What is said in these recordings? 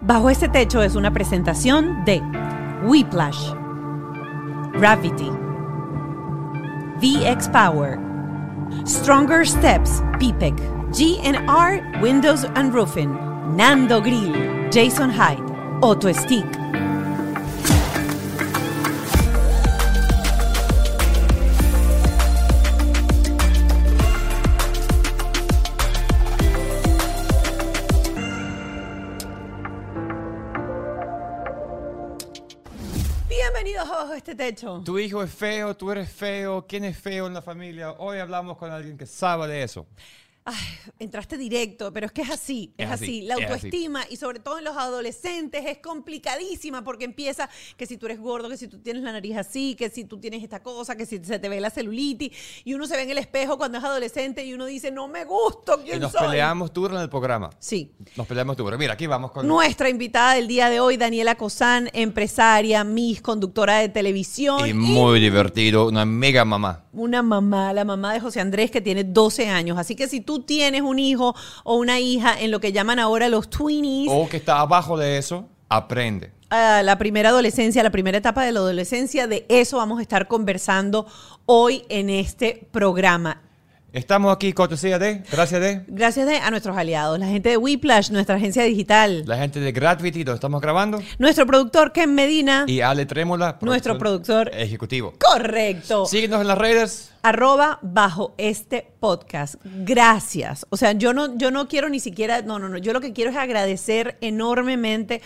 Bajo este techo es una presentación de Whiplash, Gravity, VX Power, Stronger Steps, PPEC, GNR Windows and Roofing, Nando Grill, Jason Hyde, Auto Stick. Este techo. Tu hijo es feo, tú eres feo, ¿quién es feo en la familia? Hoy hablamos con alguien que sabe de eso. Ay, entraste directo, pero es que es así, es, Es así. así, La es así. autoestima y sobre todo en los adolescentes es complicadísima porque empieza que si tú eres gordo, que si tú tienes la nariz así, que si tú tienes esta cosa, que si se te ve la celulitis y uno se ve en el espejo cuando es adolescente y uno dice, no me gusto, Y ¿quién nos soy? peleamos duro en el programa. Sí. Nos peleamos duro. Mira, aquí vamos con... Nuestra invitada del día de hoy, Daniela Cosán, empresaria, Miss, conductora de televisión Y muy divertido, una mega mamá. una mamá, la mamá de José Andrés, que tiene 12 años. Así que si tú tienes un hijo o una hija en lo que llaman ahora los tweenies, O que está abajo de eso, aprende. la primera adolescencia, la primera etapa de la adolescencia, de eso vamos a estar conversando hoy en este programa. Estamos aquí, cortesía de, gracias de, Gracias de- a nuestros aliados, la gente de Whiplash, nuestra agencia digital, la gente de Gravity, donde estamos grabando, nuestro productor Ken Medina, y Ale Trémola, Nuestro productor. ejecutivo. correcto. Síguenos en las redes. arroba bajo este podcast. Gracias. O sea, yo no, yo no quiero ni siquiera, no, no, no. Yo lo que quiero es agradecer enormemente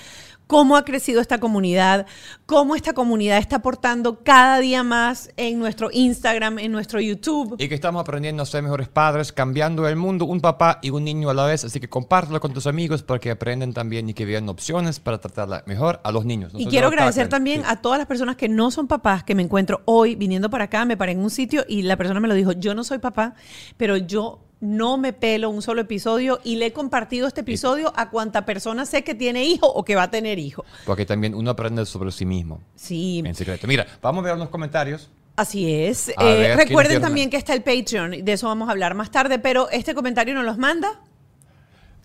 cómo ha crecido esta comunidad, cómo esta comunidad está aportando cada día más en nuestro Instagram, en nuestro YouTube. Y que estamos aprendiendo a ser mejores padres, cambiando el mundo, un papá y un niño a la vez. Así que compártelo con tus amigos para que aprendan también y que vean opciones para tratarla mejor a los niños. Y quiero agradecer también Sí. a todas las personas que no son papás, que me encuentro hoy viniendo para acá, me paré en un sitio y la persona me lo dijo, yo no soy papá, pero yo no me pelo un solo episodio y le he compartido este episodio a cuanta persona sé que tiene hijo o que va a tener hijo. Porque también uno aprende sobre sí mismo. Sí, En secreto. Mira, vamos a ver unos comentarios. así es. Eh, ver, ¿quién recuerden también que está el Patreon, de eso vamos a hablar más tarde, pero este comentario nos los manda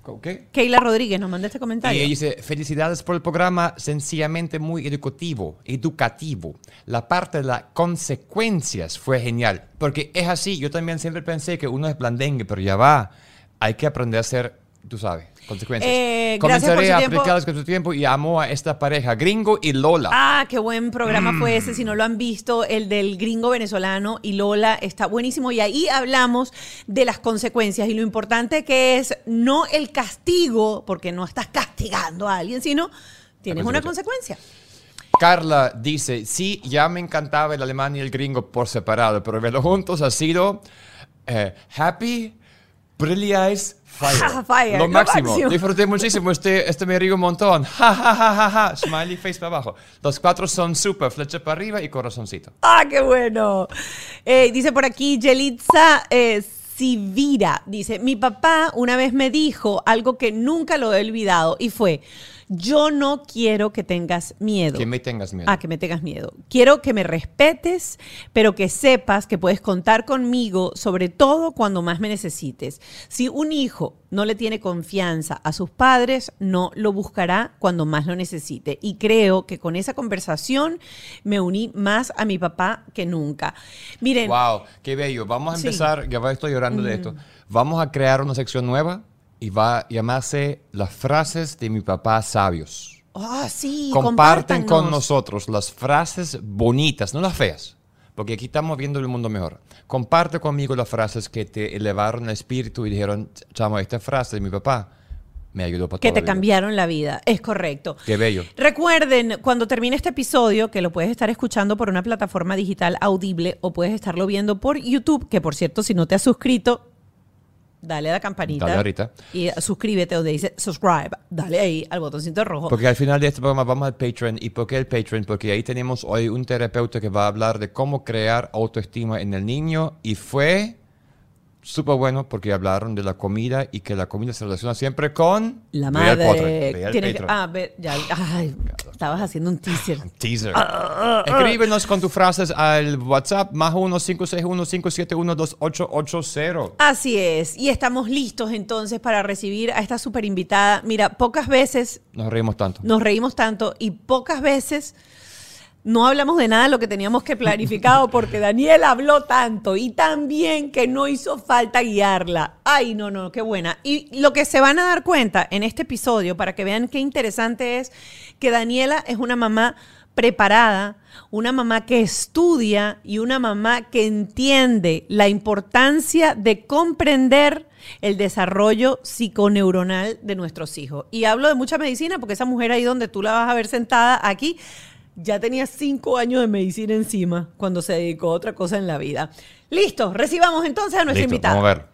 ¿Ok? Keila Rodríguez, nos manda este Y comentario. ella dice, felicidades por el programa, sencillamente muy educativo, educativo. La parte de las consecuencias fue genial, porque es así, yo también siempre pensé que uno es blandengue, pero ya va, hay que aprender a ser, tú sabes, consecuencias. Eh, gracias por Comenzaré a aplicarlas con su tiempo y amo a esta pareja, Gringo y Lola. Ah, qué buen programa fue Mm. ese. Si no lo han visto, el del gringo venezolano y Lola está buenísimo. Y ahí hablamos de las consecuencias y lo importante que es no el castigo, porque no estás castigando a alguien, sino tienes una consecuencia. Carla dice, sí, ya me encantaba el alemán y el gringo por separado, pero verlos juntos ha sido eh, happy, brilliant, fire. Fire, Lo lo máximo. máximo. Disfruté muchísimo, este, este me río un montón. Ja, ja, ja, ja, ja. Smiley face para abajo. Los cuatro son super, flecha para arriba y corazoncito. ¡Ah, qué bueno! Eh, dice por aquí Yelitza eh, Sivira. Dice, mi papá una vez me dijo algo que nunca lo he olvidado y fue, yo no quiero que tengas miedo. Que me tengas miedo. Ah, que me tengas miedo. Quiero que me respetes, pero que sepas que puedes contar conmigo, sobre todo cuando más me necesites. Si un hijo no le tiene confianza a sus padres, no lo buscará cuando más lo necesite. Y creo que con esa conversación me uní más a mi papá que nunca. Miren, Wow, qué bello. Vamos a Sí. empezar, ya estoy llorando de esto. Vamos a crear una sección nueva y va a llamarse las frases de mi papá sabios. ah, sí, Comparten con nosotros las frases bonitas, no las feas, porque aquí estamos viendo el mundo mejor. Comparte conmigo las frases que te elevaron el espíritu y dijeron, chamo, esta frase de mi papá me ayudó para Que te la vida". cambiaron la vida, es correcto. Qué bello. Recuerden, cuando termine este episodio, que lo puedes estar escuchando por una plataforma digital audible o puedes estarlo viendo por YouTube, que por cierto, si no te has suscrito, dale a la campanita. Dale ahorita. Y suscríbete donde dice subscribe. Dale ahí al botoncito rojo. Porque al final de este programa vamos al Patreon. ¿Y por qué el Patreon? Porque ahí tenemos hoy un terapeuta que va a hablar de cómo crear autoestima en el niño y fue súper bueno porque hablaron de la comida y que la comida se relaciona siempre con... La madre ve al tiene que. Ah, ve- ya. Ay, Estabas haciendo un teaser. Teaser. Escríbenos con tus frases al WhatsApp más 1-561-571-2880. Así es. Y estamos listos entonces para recibir a esta super invitada. Mira, pocas veces Nos reímos tanto. nos reímos tanto y pocas veces no hablamos de nada de lo que teníamos que planificado porque Daniel habló tanto y tan bien que no hizo falta guiarla. Ay, no, no, qué buena. Y lo que se van a dar cuenta en este episodio, para que vean qué interesante es, que Daniela es una mamá preparada, una mamá que estudia y una mamá que entiende la importancia de comprender el desarrollo psiconeuronal de nuestros hijos. Y hablo de mucha medicina porque esa mujer ahí donde tú la vas a ver sentada aquí, ya tenía cinco años de medicina encima cuando se dedicó a otra cosa en la vida. Listo, recibamos entonces a nuestra Listo, invitada. vamos a ver.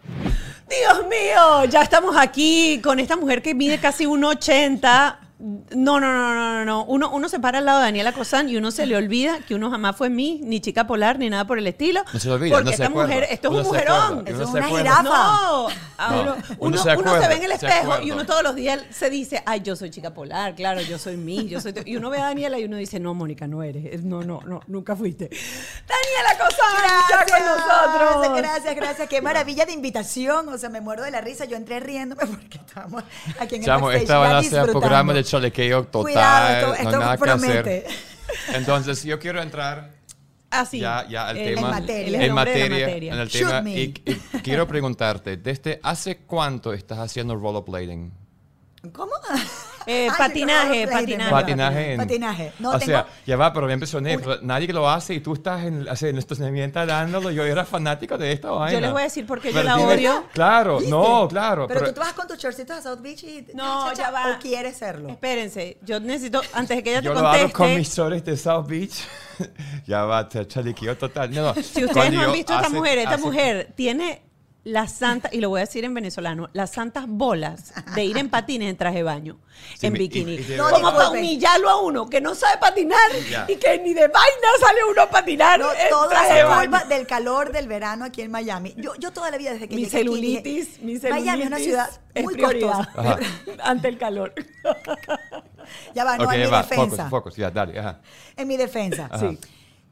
Dios mío, ya estamos aquí con esta mujer que mide casi 1,80. No, no, no, no, no, no. Uno, uno se para al lado de Daniela Cosán y uno se le olvida que uno jamás fue mí, ni chica polar, ni nada por el estilo. No se le olvida, Porque no se esta acuerda. mujer, esto es Uno un se mujerón. acuerda, Eso es se una jirafa. No, a No, uno, uno se uno se ve en el se espejo y uno todos los días se dice, ay, yo soy chica polar, claro, yo soy mí, yo soy... Y uno ve a Daniela y uno dice, no, Mónica, no eres, no, no, no, nunca fuiste. Daniela Cosán, ya con nosotros. Gracias, gracias. Qué maravilla de invitación. O sea, me muero de la risa. Yo entré riéndome porque estábamos aquí en el Chamo, backstage esta ser disfrutando. programa de cholequeo total. Cuidado, esto- no esto hay nada que promete. hacer. Entonces, yo quiero entrar Así. ya, ya al Él- tema. En materia. el en materia, materia. en el Shoot tema. me. Y, y quiero preguntarte, ¿desde hace cuánto estás haciendo rollerblading? ¿Cómo? Eh, Ay, patinaje, patinaje. Patinaje en... Patinaje. No, o tengo- sea, ya va, pero me impresioné. pero Nadie que lo hace y tú estás en, así, en estacionamiento dándolo. Yo era fanático de esta vaina. Yo les voy a decir por qué yo Pero la odio. Claro, ¿Viste? no, claro. Pero, Pero, tú te vas con tus shortcitos a South Beach y... No, cha, cha, ya va. ¿O quieres serlo? Espérense, yo necesito, antes de que ella te yo lo hago con conteste, mis shorts de South Beach. ya va, te chalequeo total. No, no. si ustedes no han yo visto a esta mujer, esta hace- mujer tiene las santas, y lo voy a decir en venezolano, las santas bolas de ir en patines en traje de baño, Sí, en me- y- bikini. y No, Como para humillarlo a uno que no sabe patinar Ya. y que ni de vaina sale uno a patinar No, en todo traje es baño. culpa del calor del verano aquí en Miami. Yo, yo toda la vida desde que Mi llegué aquí dije, celulitis, mi celulitis Miami es una ciudad es muy prioridad costosa. Ajá. ante el calor. Ya va, no, ok, en mi va, focus, defensa. focus. Ya, dale. Ajá. En mi defensa. Ajá. Sí.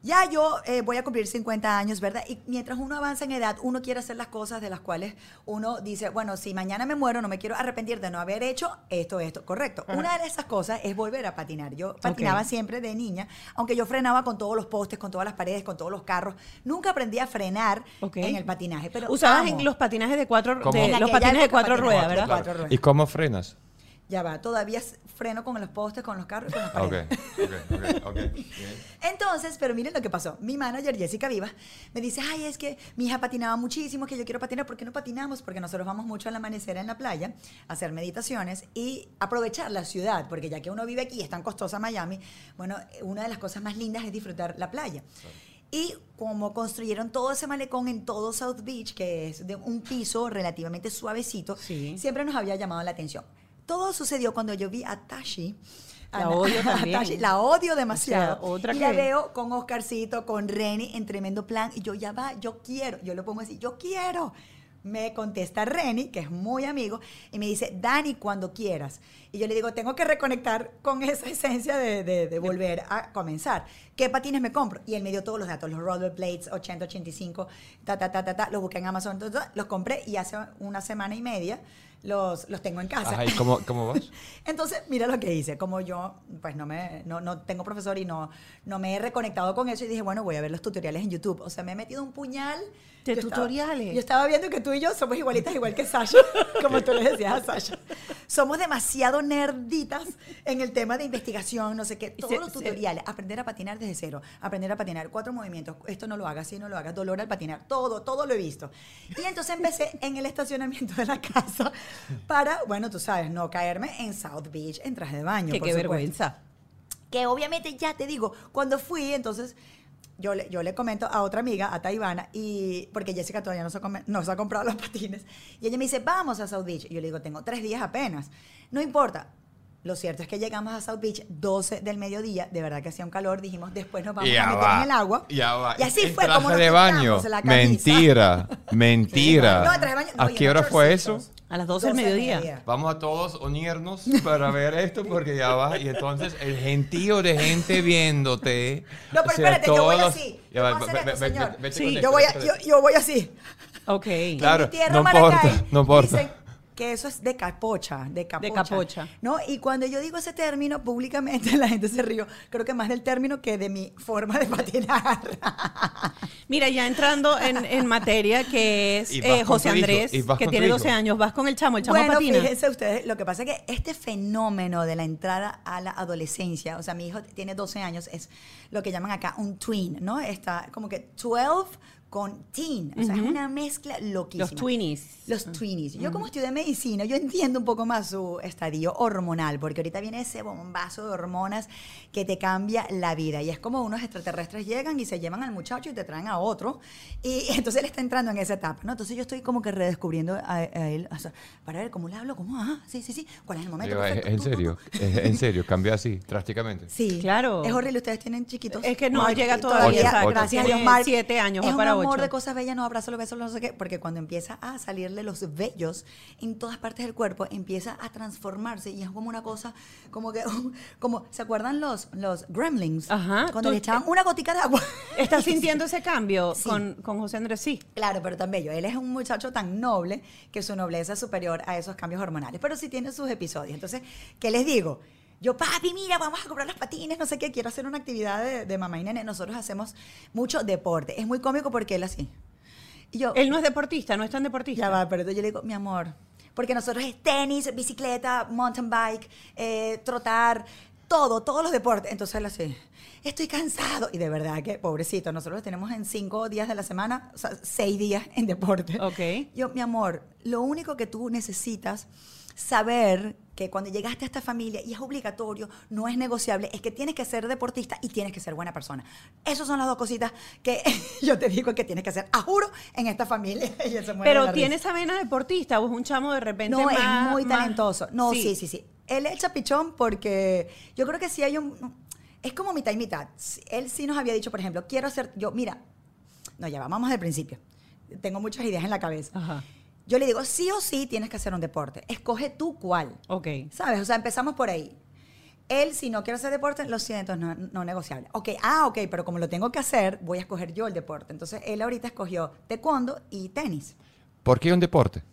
Ya yo eh, voy a cumplir 50 años, ¿verdad? Y mientras uno avanza en edad, uno quiere hacer las cosas de las cuales uno dice, bueno, si mañana me muero, no me quiero arrepentir de no haber hecho esto, esto, correcto. Una de esas cosas es volver a patinar. Yo patinaba siempre de niña, aunque yo frenaba con todos los postes, con todas las paredes, con todos los carros. Nunca aprendí a frenar en el patinaje. Pero Usabas en los patinajes de cuatro, de- los patines de cuatro ruedas, ¿verdad? cuatro ruedas. ¿Y cómo frenas? Ya va, todavía freno con los postes, con los carros y con las Ok, paredes. ok, ok, ok. Bien. Entonces, pero miren lo que pasó. Mi manager, Jessica Viva, me dice, ay, es que mi hija patinaba muchísimo, que yo quiero patinar. ¿Por qué no patinamos? Porque nosotros vamos mucho al amanecer en la playa, a hacer meditaciones y aprovechar la ciudad, porque ya que uno vive aquí, es tan costosa Miami, bueno, una de las cosas más lindas es disfrutar la playa. Y como construyeron todo ese malecón en todo South Beach, que es de un piso relativamente suavecito, Sí. siempre nos había llamado la atención. Todo sucedió cuando yo vi a Tashi. La a- odio también. Tashi, la odio demasiado. O sea, otra y la veo con Oscarcito, con Reni en tremendo plan. Y yo, ya va, yo quiero. Yo le pongo así, yo quiero. Me contesta Reni, que es muy amigo, y me dice, Dani, cuando quieras. Y yo le digo, tengo que reconectar con esa esencia de, de- de volver a comenzar. ¿Qué patines me compro? Y él me dio todos los datos, los rollerblades 80, 85, ta, ta, ta, ta, ta. Los busqué en Amazon, ta, ta, los compré y hace una semana y media los, los tengo en casa. Ajá, ¿y cómo, cómo vas? Entonces, mira lo que hice. Como yo, pues no me, no, no tengo profesor y no, no me he reconectado con eso y dije, bueno, voy a ver los tutoriales en YouTube. O sea, me he metido un puñal De Yo estaba- tutoriales. yo estaba viendo que tú y yo somos igualitas, igual que Sasha, como tú le decías a Sasha. Somos demasiado nerditas en el tema de investigación, no sé qué. Todos los tutoriales, aprender a patinar desde cero, aprender a patinar, cuatro movimientos, esto no lo hagas, si no lo hagas, dolor al patinar, todo, todo lo he visto. Y entonces empecé en el estacionamiento de la casa para, bueno, tú sabes, no caerme en South Beach en traje de baño. Que por qué supuesto vergüenza. que obviamente ya te digo, cuando fui, entonces yo le, yo le comento a otra amiga, a Taivana, y, porque Jessica todavía no se, ha come- no se ha comprado los patines, y ella me dice, vamos a South Beach. Y yo le digo, tengo tres días apenas. No importa. Lo cierto es que llegamos a South Beach 12 del mediodía, de verdad que hacía un calor, dijimos, después nos vamos Ya a meter va, en el agua. Ya va. Y así ¿En fue traje como nos de baño. la. Mentira. Mentira. No, traje de baño, no, ¿A qué hora fue eso? A las 12 del mediodía. Vamos a todos unirnos para ver esto porque ya va. Y entonces el gentío de gente viéndote. No, pero o sea, espérate, yo voy todos- así. Yo va, puedo hacer ve- esto, ve- señor. ve- vete Sí. con Yo esto, voy, a- yo, yo voy así. Ok. Claro. en mi tierra no Maracay, importa, no importa. Dicen que eso es de capocha, de capocha. capocha. ¿No? Y cuando yo digo ese término públicamente, la gente se rió. Creo que más del término que de mi forma de patinar. Mira, ya entrando en, en materia, que es eh, José Andrés, que tiene 12 hijo. años, vas con el chamo, el chamo bueno, patina. fíjense ustedes, lo que pasa es que este fenómeno de la entrada a la adolescencia, o sea, mi hijo tiene 12 años, es lo que llaman acá un twin, ¿no? Está como que 12 con teen, o sea, es una mezcla loquísima. Los twinnies. Los twinnies. Yo como estudié medicina, yo entiendo un poco más su estadio hormonal, porque ahorita viene ese bombazo de hormonas que te cambia la vida. Y es como unos extraterrestres llegan y se llevan al muchacho y te traen a otro. Y entonces él está entrando en esa etapa, ¿no? Entonces yo estoy como que redescubriendo a, a él, o sea, para ver cómo le hablo, cómo, ah, sí, sí, sí, cuál es el momento. Digo, perfecto, en tú, tú, tú. serio, en serio, cambió así, drásticamente. Sí, Claro. Es horrible, ustedes tienen chiquitos. Es que no Mark, llega todavía. Gracias a Dios, Mark. siete años, es para amor de cosas bellas, no abrazo los besos, no sé qué, porque cuando empieza a salirle los vellos en todas partes del cuerpo, empieza a transformarse y es como una cosa, como que, como, ¿se acuerdan los, los gremlins? Ajá, Cuando le echaban una gotica de agua. ¿Estás sintiendo ese cambio Sí. con, con José Andrés? Sí. Claro, pero tan bello. Él es un muchacho tan noble que su nobleza es superior a esos cambios hormonales. Pero sí tiene sus episodios. Entonces, ¿qué les digo? Yo, papi, mira, vamos a comprar los patines, no sé qué, quiero hacer una actividad de, de mamá y nene. Nosotros hacemos mucho deporte. Es muy cómico porque él así. Y yo, Él no es deportista, no es tan deportista. ya va, pero yo le digo, mi amor, porque nosotros es tenis, bicicleta, mountain bike, eh, trotar, todo, todos los deportes. Entonces él así, estoy cansado. Y de verdad que, pobrecito, nosotros tenemos en cinco días de la semana, o sea, seis días en deporte. Ok. Yo, mi amor, lo único que tú necesitas saber que cuando llegaste a esta familia y es obligatorio, no es negociable, es que tienes que ser deportista y tienes que ser buena persona. Esas son las dos cositas que yo te digo que tienes que hacer, a juro, en esta familia. Pero tiene esa vena deportista o es un chamo de repente No, más- es muy más- talentoso. No, sí. sí, sí, Él es el chapichón porque yo creo que sí hay un... Es como mitad y mitad. Él sí nos había dicho, por ejemplo, quiero hacer... Yo, mira, no, ya va, vamos del principio. Tengo muchas ideas en la cabeza. Ajá. Yo le digo, sí o sí tienes que hacer un deporte. Escoge tú cuál. Ok. ¿Sabes? O sea, empezamos por ahí. Él, si no quiere hacer deporte, lo siento, no, no negociable. Ok, ah, ok, pero como lo tengo que hacer, voy a escoger yo el deporte. Entonces, él ahorita escogió taekwondo y tenis. ¿Por qué un deporte?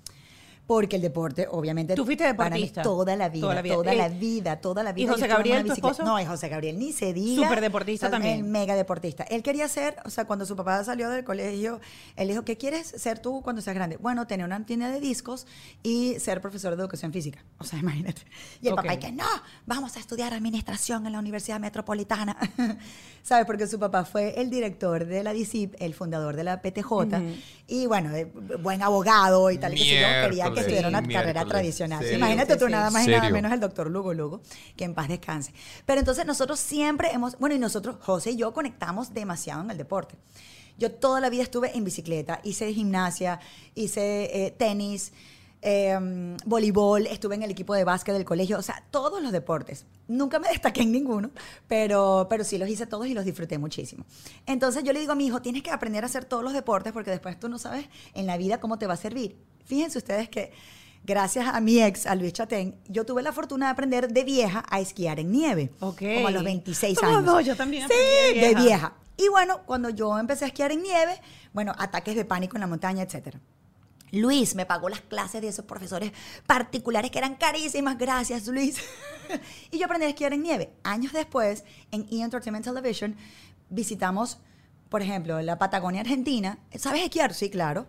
Porque el deporte, obviamente, Tú fuiste para mí deportista. toda la vida, Toda toda la la vida. Eh, toda la vida. ¿y José Gabriel, tu esposo? No, y José Gabriel ni se diga. Súper deportista también. El mega deportista. Él quería ser, o sea, cuando su papá salió del colegio, él dijo, ¿qué quieres ser tú cuando seas grande? Bueno, tener una tienda de discos y ser profesor de educación física. O sea, imagínate. Y el papá, y que no, vamos a estudiar administración en la Universidad Metropolitana. ¿Sabes? Porque su papá fue el director de la DICIP, el fundador de la PTJ, y bueno, de- buen abogado y tal, y que sé yo, quería que Estuviera una carrera tradicional. Serio. Imagínate Sí, tú, sí. nada más y nada menos el doctor Lugo Lugo, que en paz descanse. Pero entonces nosotros siempre hemos, bueno, y nosotros, José y yo, conectamos demasiado en el deporte. Yo toda la vida estuve en bicicleta, hice gimnasia, hice eh, tenis, eh, voleibol, estuve en el equipo de básquet del colegio, o sea, todos los deportes. Nunca me destaqué en ninguno, pero, pero sí los hice todos y los disfruté muchísimo. Entonces yo le digo a mi hijo, tienes que aprender a hacer todos los deportes porque después tú no sabes en la vida cómo te va a servir. Fíjense ustedes que gracias a mi ex, a Luis Chatén, yo tuve la fortuna de aprender de vieja a esquiar en nieve. Ok. Como a los 26 Somos años. dos, yo también Sí, aprendí de de vieja. vieja. Y bueno, cuando yo empecé a esquiar en nieve, bueno, ataques de pánico en la montaña, etcétera. Luis me pagó las clases de esos profesores particulares que eran carísimas. Gracias, Luis. y yo aprendí a esquiar en nieve. Años después, en E! Entertainment Television, visitamos, por ejemplo, la Patagonia Argentina. ¿Sabes esquiar? Sí, claro.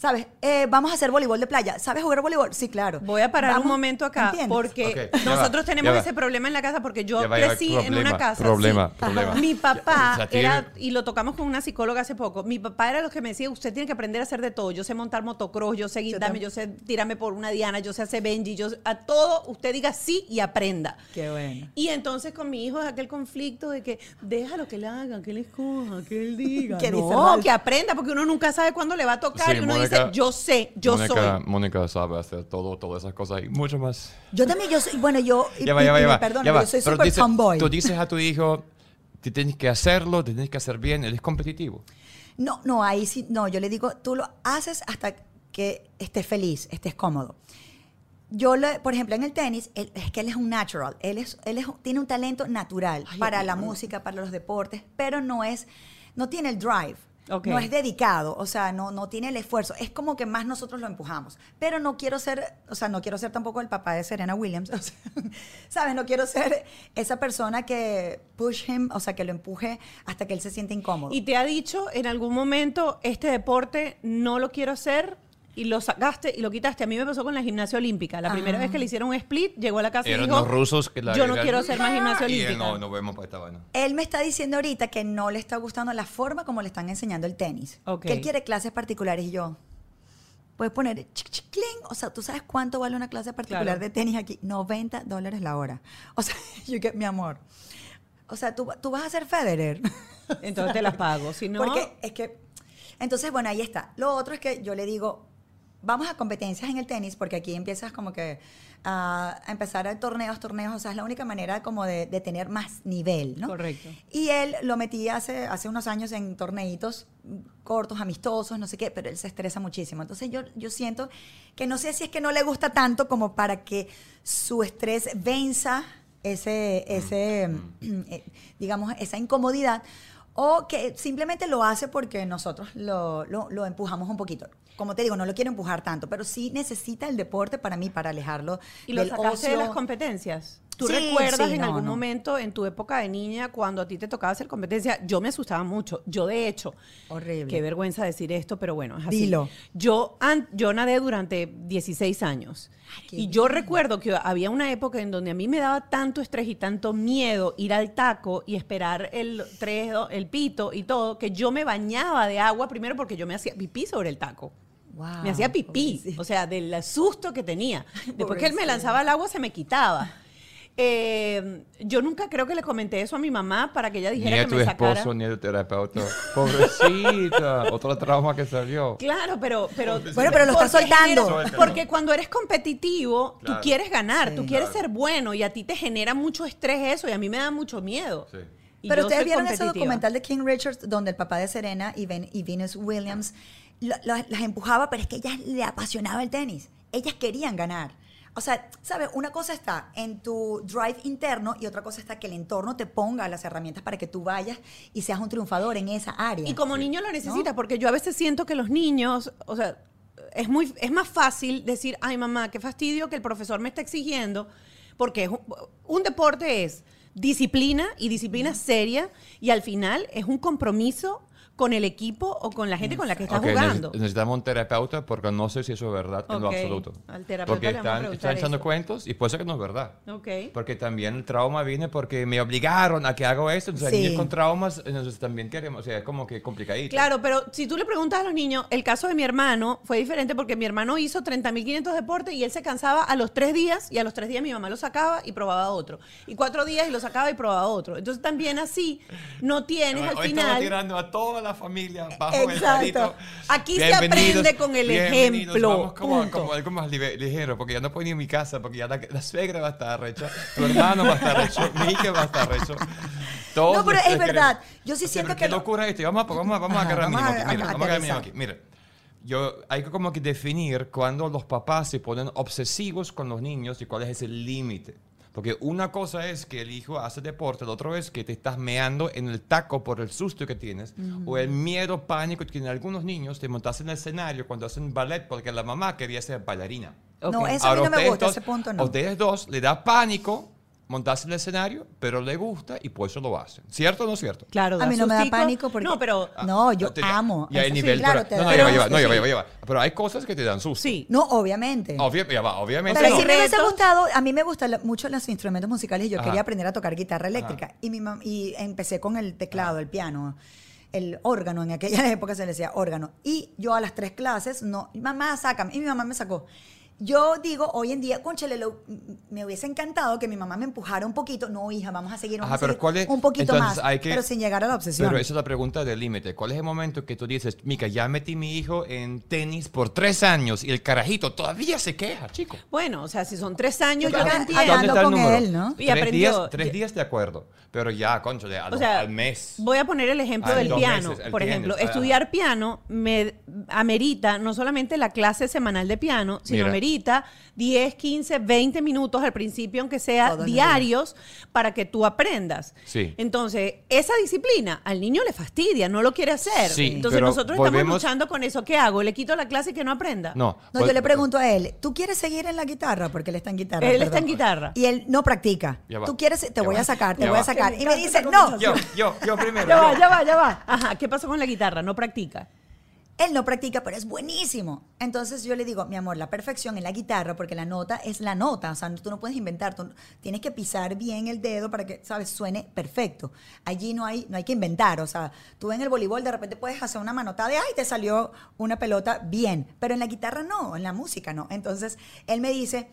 ¿Sabes? Eh, vamos a hacer voleibol de playa. ¿Sabes jugar voleibol? Sí, claro. Voy a parar Vamos- un momento acá ¿entiendes? porque nosotros va, tenemos ese problema en la casa porque yo va, crecí en una casa. problema, sí. problema. Mi papá O sea, tiene- era, y lo tocamos con una psicóloga hace poco, mi papá era los que me decía, usted tiene que aprender a hacer de todo. Yo sé montar motocross, yo sé guindarme, yo sé tirarme por una diana, yo sé hacer Benji, yo a todo usted diga sí y aprenda. Qué bueno. Y entonces con mi hijo es aquel conflicto de que déjalo que él haga, que él escoja, que él diga. ¿Qué dice no, que aprenda, porque uno nunca sabe cuándo le va a tocar Sí, y uno Mónica- yo sé, yo Mónica, soy. Mónica sabe hacer todo, todas esas cosas y mucho más. Yo también, yo soy, bueno, yo, Ya va, ya va, ya va. va. yo soy súper tomboy. Tú dices a tu hijo, te tienes que hacerlo, te tienes que hacer bien, él es competitivo. No, no, ahí sí, no, yo le digo, tú lo haces hasta que estés feliz, estés cómodo. yo, le- por ejemplo, en el tenis, él- es que él es un natural. Él, es, él es- tiene un talento natural Ay, para la música, para los deportes, pero no es, no tiene el drive. No es dedicado, o sea, no, no tiene el esfuerzo. Es como que más nosotros lo empujamos. Pero no quiero ser, o sea, no quiero ser tampoco el papá de Serena Williams. o sea, ¿Sabes? No quiero ser esa persona que push him, o sea, que lo empuje hasta que él se siente incómodo. Y te ha dicho en algún momento, este deporte no lo quiero hacer y lo sacaste y lo quitaste. A mí me pasó con la gimnasia olímpica. La primera Ah. vez que le hicieron un split, llegó a la casa y Eran dijo, los rusos que la yo no quiero hacer más gimnasia Y él, olímpica. no, no vemos para esta vaina. Él me está diciendo ahorita que no le está gustando la forma como le están enseñando el tenis. Ok. Que él quiere clases particulares y yo. Puedes poner chic, chic, cling. O sea, ¿tú sabes cuánto vale una clase particular Claro. de tenis aquí? 90 dólares la hora. O sea, you get mi amor. O sea, tú, tú vas a ser Federer. Entonces te las pago. Si no, Porque es que. Entonces, bueno, ahí está. Lo otro es que yo le digo, vamos a competencias en el tenis, porque aquí empiezas como que ah, a empezar a torneos, torneos. O sea, es la única manera como de, de tener más nivel, ¿no? Correcto. Y él lo metí hace, hace unos años en torneitos cortos, amistosos, no sé qué, pero él se estresa muchísimo. Entonces yo, yo siento que no sé si es que no le gusta tanto como para que su estrés venza ese, ese eh, digamos, esa incomodidad, o que simplemente lo hace porque nosotros lo, lo- lo empujamos un poquito. Como te digo, no lo quiero empujar tanto, pero sí necesita el deporte para mí, para alejarlo ¿Y lo del sacaste de ocio. las competencias? ¿Tú Sí, recuerdas sí, en no, algún no. momento en tu época de niña cuando a ti te tocaba hacer competencia? Yo me asustaba mucho. Yo, de hecho, Horrible. qué vergüenza decir esto, pero bueno, es así. Dilo. Yo, an- yo nadé durante 16 años. qué y yo recuerdo que había una época en donde a mí me daba tanto estrés y tanto miedo ir al taco y esperar el, tres, el pito y todo, que yo me bañaba de agua primero porque yo me hacía pipí sobre el taco. Wow, Me hacía pipí, o sea, del susto que tenía. Después que él me lanzaba al agua, se me quitaba. Eh, yo nunca creo que le comenté eso a mi mamá para que ella Ni dijera a que tu me sacara. esposo, ni a tu terapeuta. Pobrecita. Otro trauma que salió. Claro, pero, pero Bueno, pero lo estás soltando. porque cuando eres competitivo, tú quieres ganar, Sí. tú quieres Claro. ser bueno y a ti te genera mucho estrés eso y a mí me da mucho miedo. Sí. Y Pero ustedes vieron ese documental de King Richards donde el papá de Serena y, y Venus Williams lo- lo- las empujaba, pero es que ellas le apasionaba el tenis. Ellas querían ganar. O sea, ¿sabes? Una cosa está en tu drive interno y otra cosa está que el entorno te ponga las herramientas para que tú vayas y seas un triunfador en esa área. Y como niño lo necesitas, porque yo a veces siento que los niños, o sea, es, muy, es más fácil decir, ay mamá, qué fastidio que el profesor me está exigiendo, porque es un, un deporte es disciplina y disciplina seria, y al final es un compromiso con el equipo o con la gente con la que estás Ok, jugando. neces- necesitamos un terapeuta porque no sé si eso es verdad en lo absoluto. al terapeuta porque le vamos a están, preguntar están echando eso. cuentos y puede ser que no es verdad. Ok. Porque también el trauma viene porque me obligaron a que haga esto. Entonces, Sí. niños con traumas, entonces también queremos, o sea, es como que complicadito. Claro, pero si tú le preguntas a los niños, el caso de mi hermano fue diferente porque mi hermano hizo 30.500 deportes y él se cansaba a los tres días y a los tres días mi mamá lo sacaba y probaba otro. Y cuatro días y lo sacaba y probaba otro. Entonces también así no tienes al Hoy estamos final... tirando a toda la familia bajo Exacto. el palito. Aquí se aprende con el ejemplo, Vamos como, como algo más ligero, porque ya no puedo ir a mi casa, porque ya la, la suegra va a estar recha, tu hermano va a estar recho, mi hija va a estar recho. Todos No, pero es verdad. queremos- Yo sí siento que Qué lo- locura esto. Vamos a, vamos a, vamos a agarrar vamos mínimo aquí. Mira, vamos a agarrar mínimo aquí. Mira, yo, hay que como que definir cuando los papás se ponen obsesivos con los niños y cuál es ese límite. Porque una cosa es que el hijo hace deporte, la otra es que te estás meando en el taco por el susto que tienes o el miedo, pánico que tienen algunos niños de montarse en el escenario cuando hacen ballet porque la mamá quería ser bailarina. No, Ok. eso a mí no me gusta, ese punto no. A ustedes dos le da pánico montarse en el escenario, pero le gusta y por eso lo hacen. ¿Cierto o no cierto? Claro, A mí no me da pánico porque... No, pero... No, yo Te- amo. Y hay sí, nivel, claro, pero- no, no, ya va, ya va, susto, no, ya va, sí. ya va, ya va. Pero hay cosas que te dan susto. Sí. No, obviamente. Obvia- ya va, obviamente Pero no. sí me hubiese gustado, a mí me gustan mucho los instrumentos musicales y yo Ajá. quería aprender a tocar guitarra eléctrica. Y, mi mam- y empecé con el teclado, el piano, el órgano, en aquella época se le decía órgano. Y yo a las tres clases, no, mamá, sácame. Y mi mamá me sacó. Yo digo, hoy en día, conchale, lo- me hubiese encantado que mi mamá me empujara un poquito. No, hija, vamos a seguir, vamos Ajá, a pero seguir ¿cuál es? un poquito Entonces, más. hay que- pero sin llegar a la obsesión. Pero esa es la pregunta del límite. ¿Cuál es el momento que tú dices, Mica, ya metí mi hijo en tenis por tres años y el carajito todavía se queja, chico? Bueno, o sea, si son tres años, yo que entiendo. hablando ¿Dónde está el con número? él, ¿no? Y tres aprendió. días, tres días de acuerdo. Pero ya, concho, a O sea, al mes. voy a poner el ejemplo Ah, del piano. meses, Por ejemplo, ah. estudiar piano me amerita no solamente la clase semanal de piano, sino Mira. amerita ahorita 10, 15, 20 minutos al principio, aunque sea Todos diarios, para que tú aprendas. Sí. Entonces, esa disciplina al niño le fastidia, no lo quiere hacer. Sí, Entonces, nosotros volvemos- estamos luchando con eso. ¿Qué hago? ¿Le quito la clase y que no aprenda? No. No, vol- yo le pregunto a él, ¿tú quieres seguir en la guitarra? Porque él está en guitarra. Él perdón. está en guitarra. Y él no practica. Ya va. Tú quieres, te Ya voy va. a sacar, te Ya voy a va. sacar. Que Y me dice, no. Yo, yo, yo primero. Ya va, yo. ya va, ya va. Ajá, ¿qué pasó con la guitarra? No practica. Él no practica, pero es buenísimo. Entonces yo le digo, mi amor, la perfección en la guitarra, porque la nota es la nota. O sea, tú no puedes inventar. Tú tienes que pisar bien el dedo para que, ¿sabes?, suene perfecto. Allí no hay, no hay que inventar. O sea, tú en el voleibol de repente puedes hacer una manotada de, ay, te salió una pelota bien. Pero en la guitarra no, en la música no. Entonces él me dice,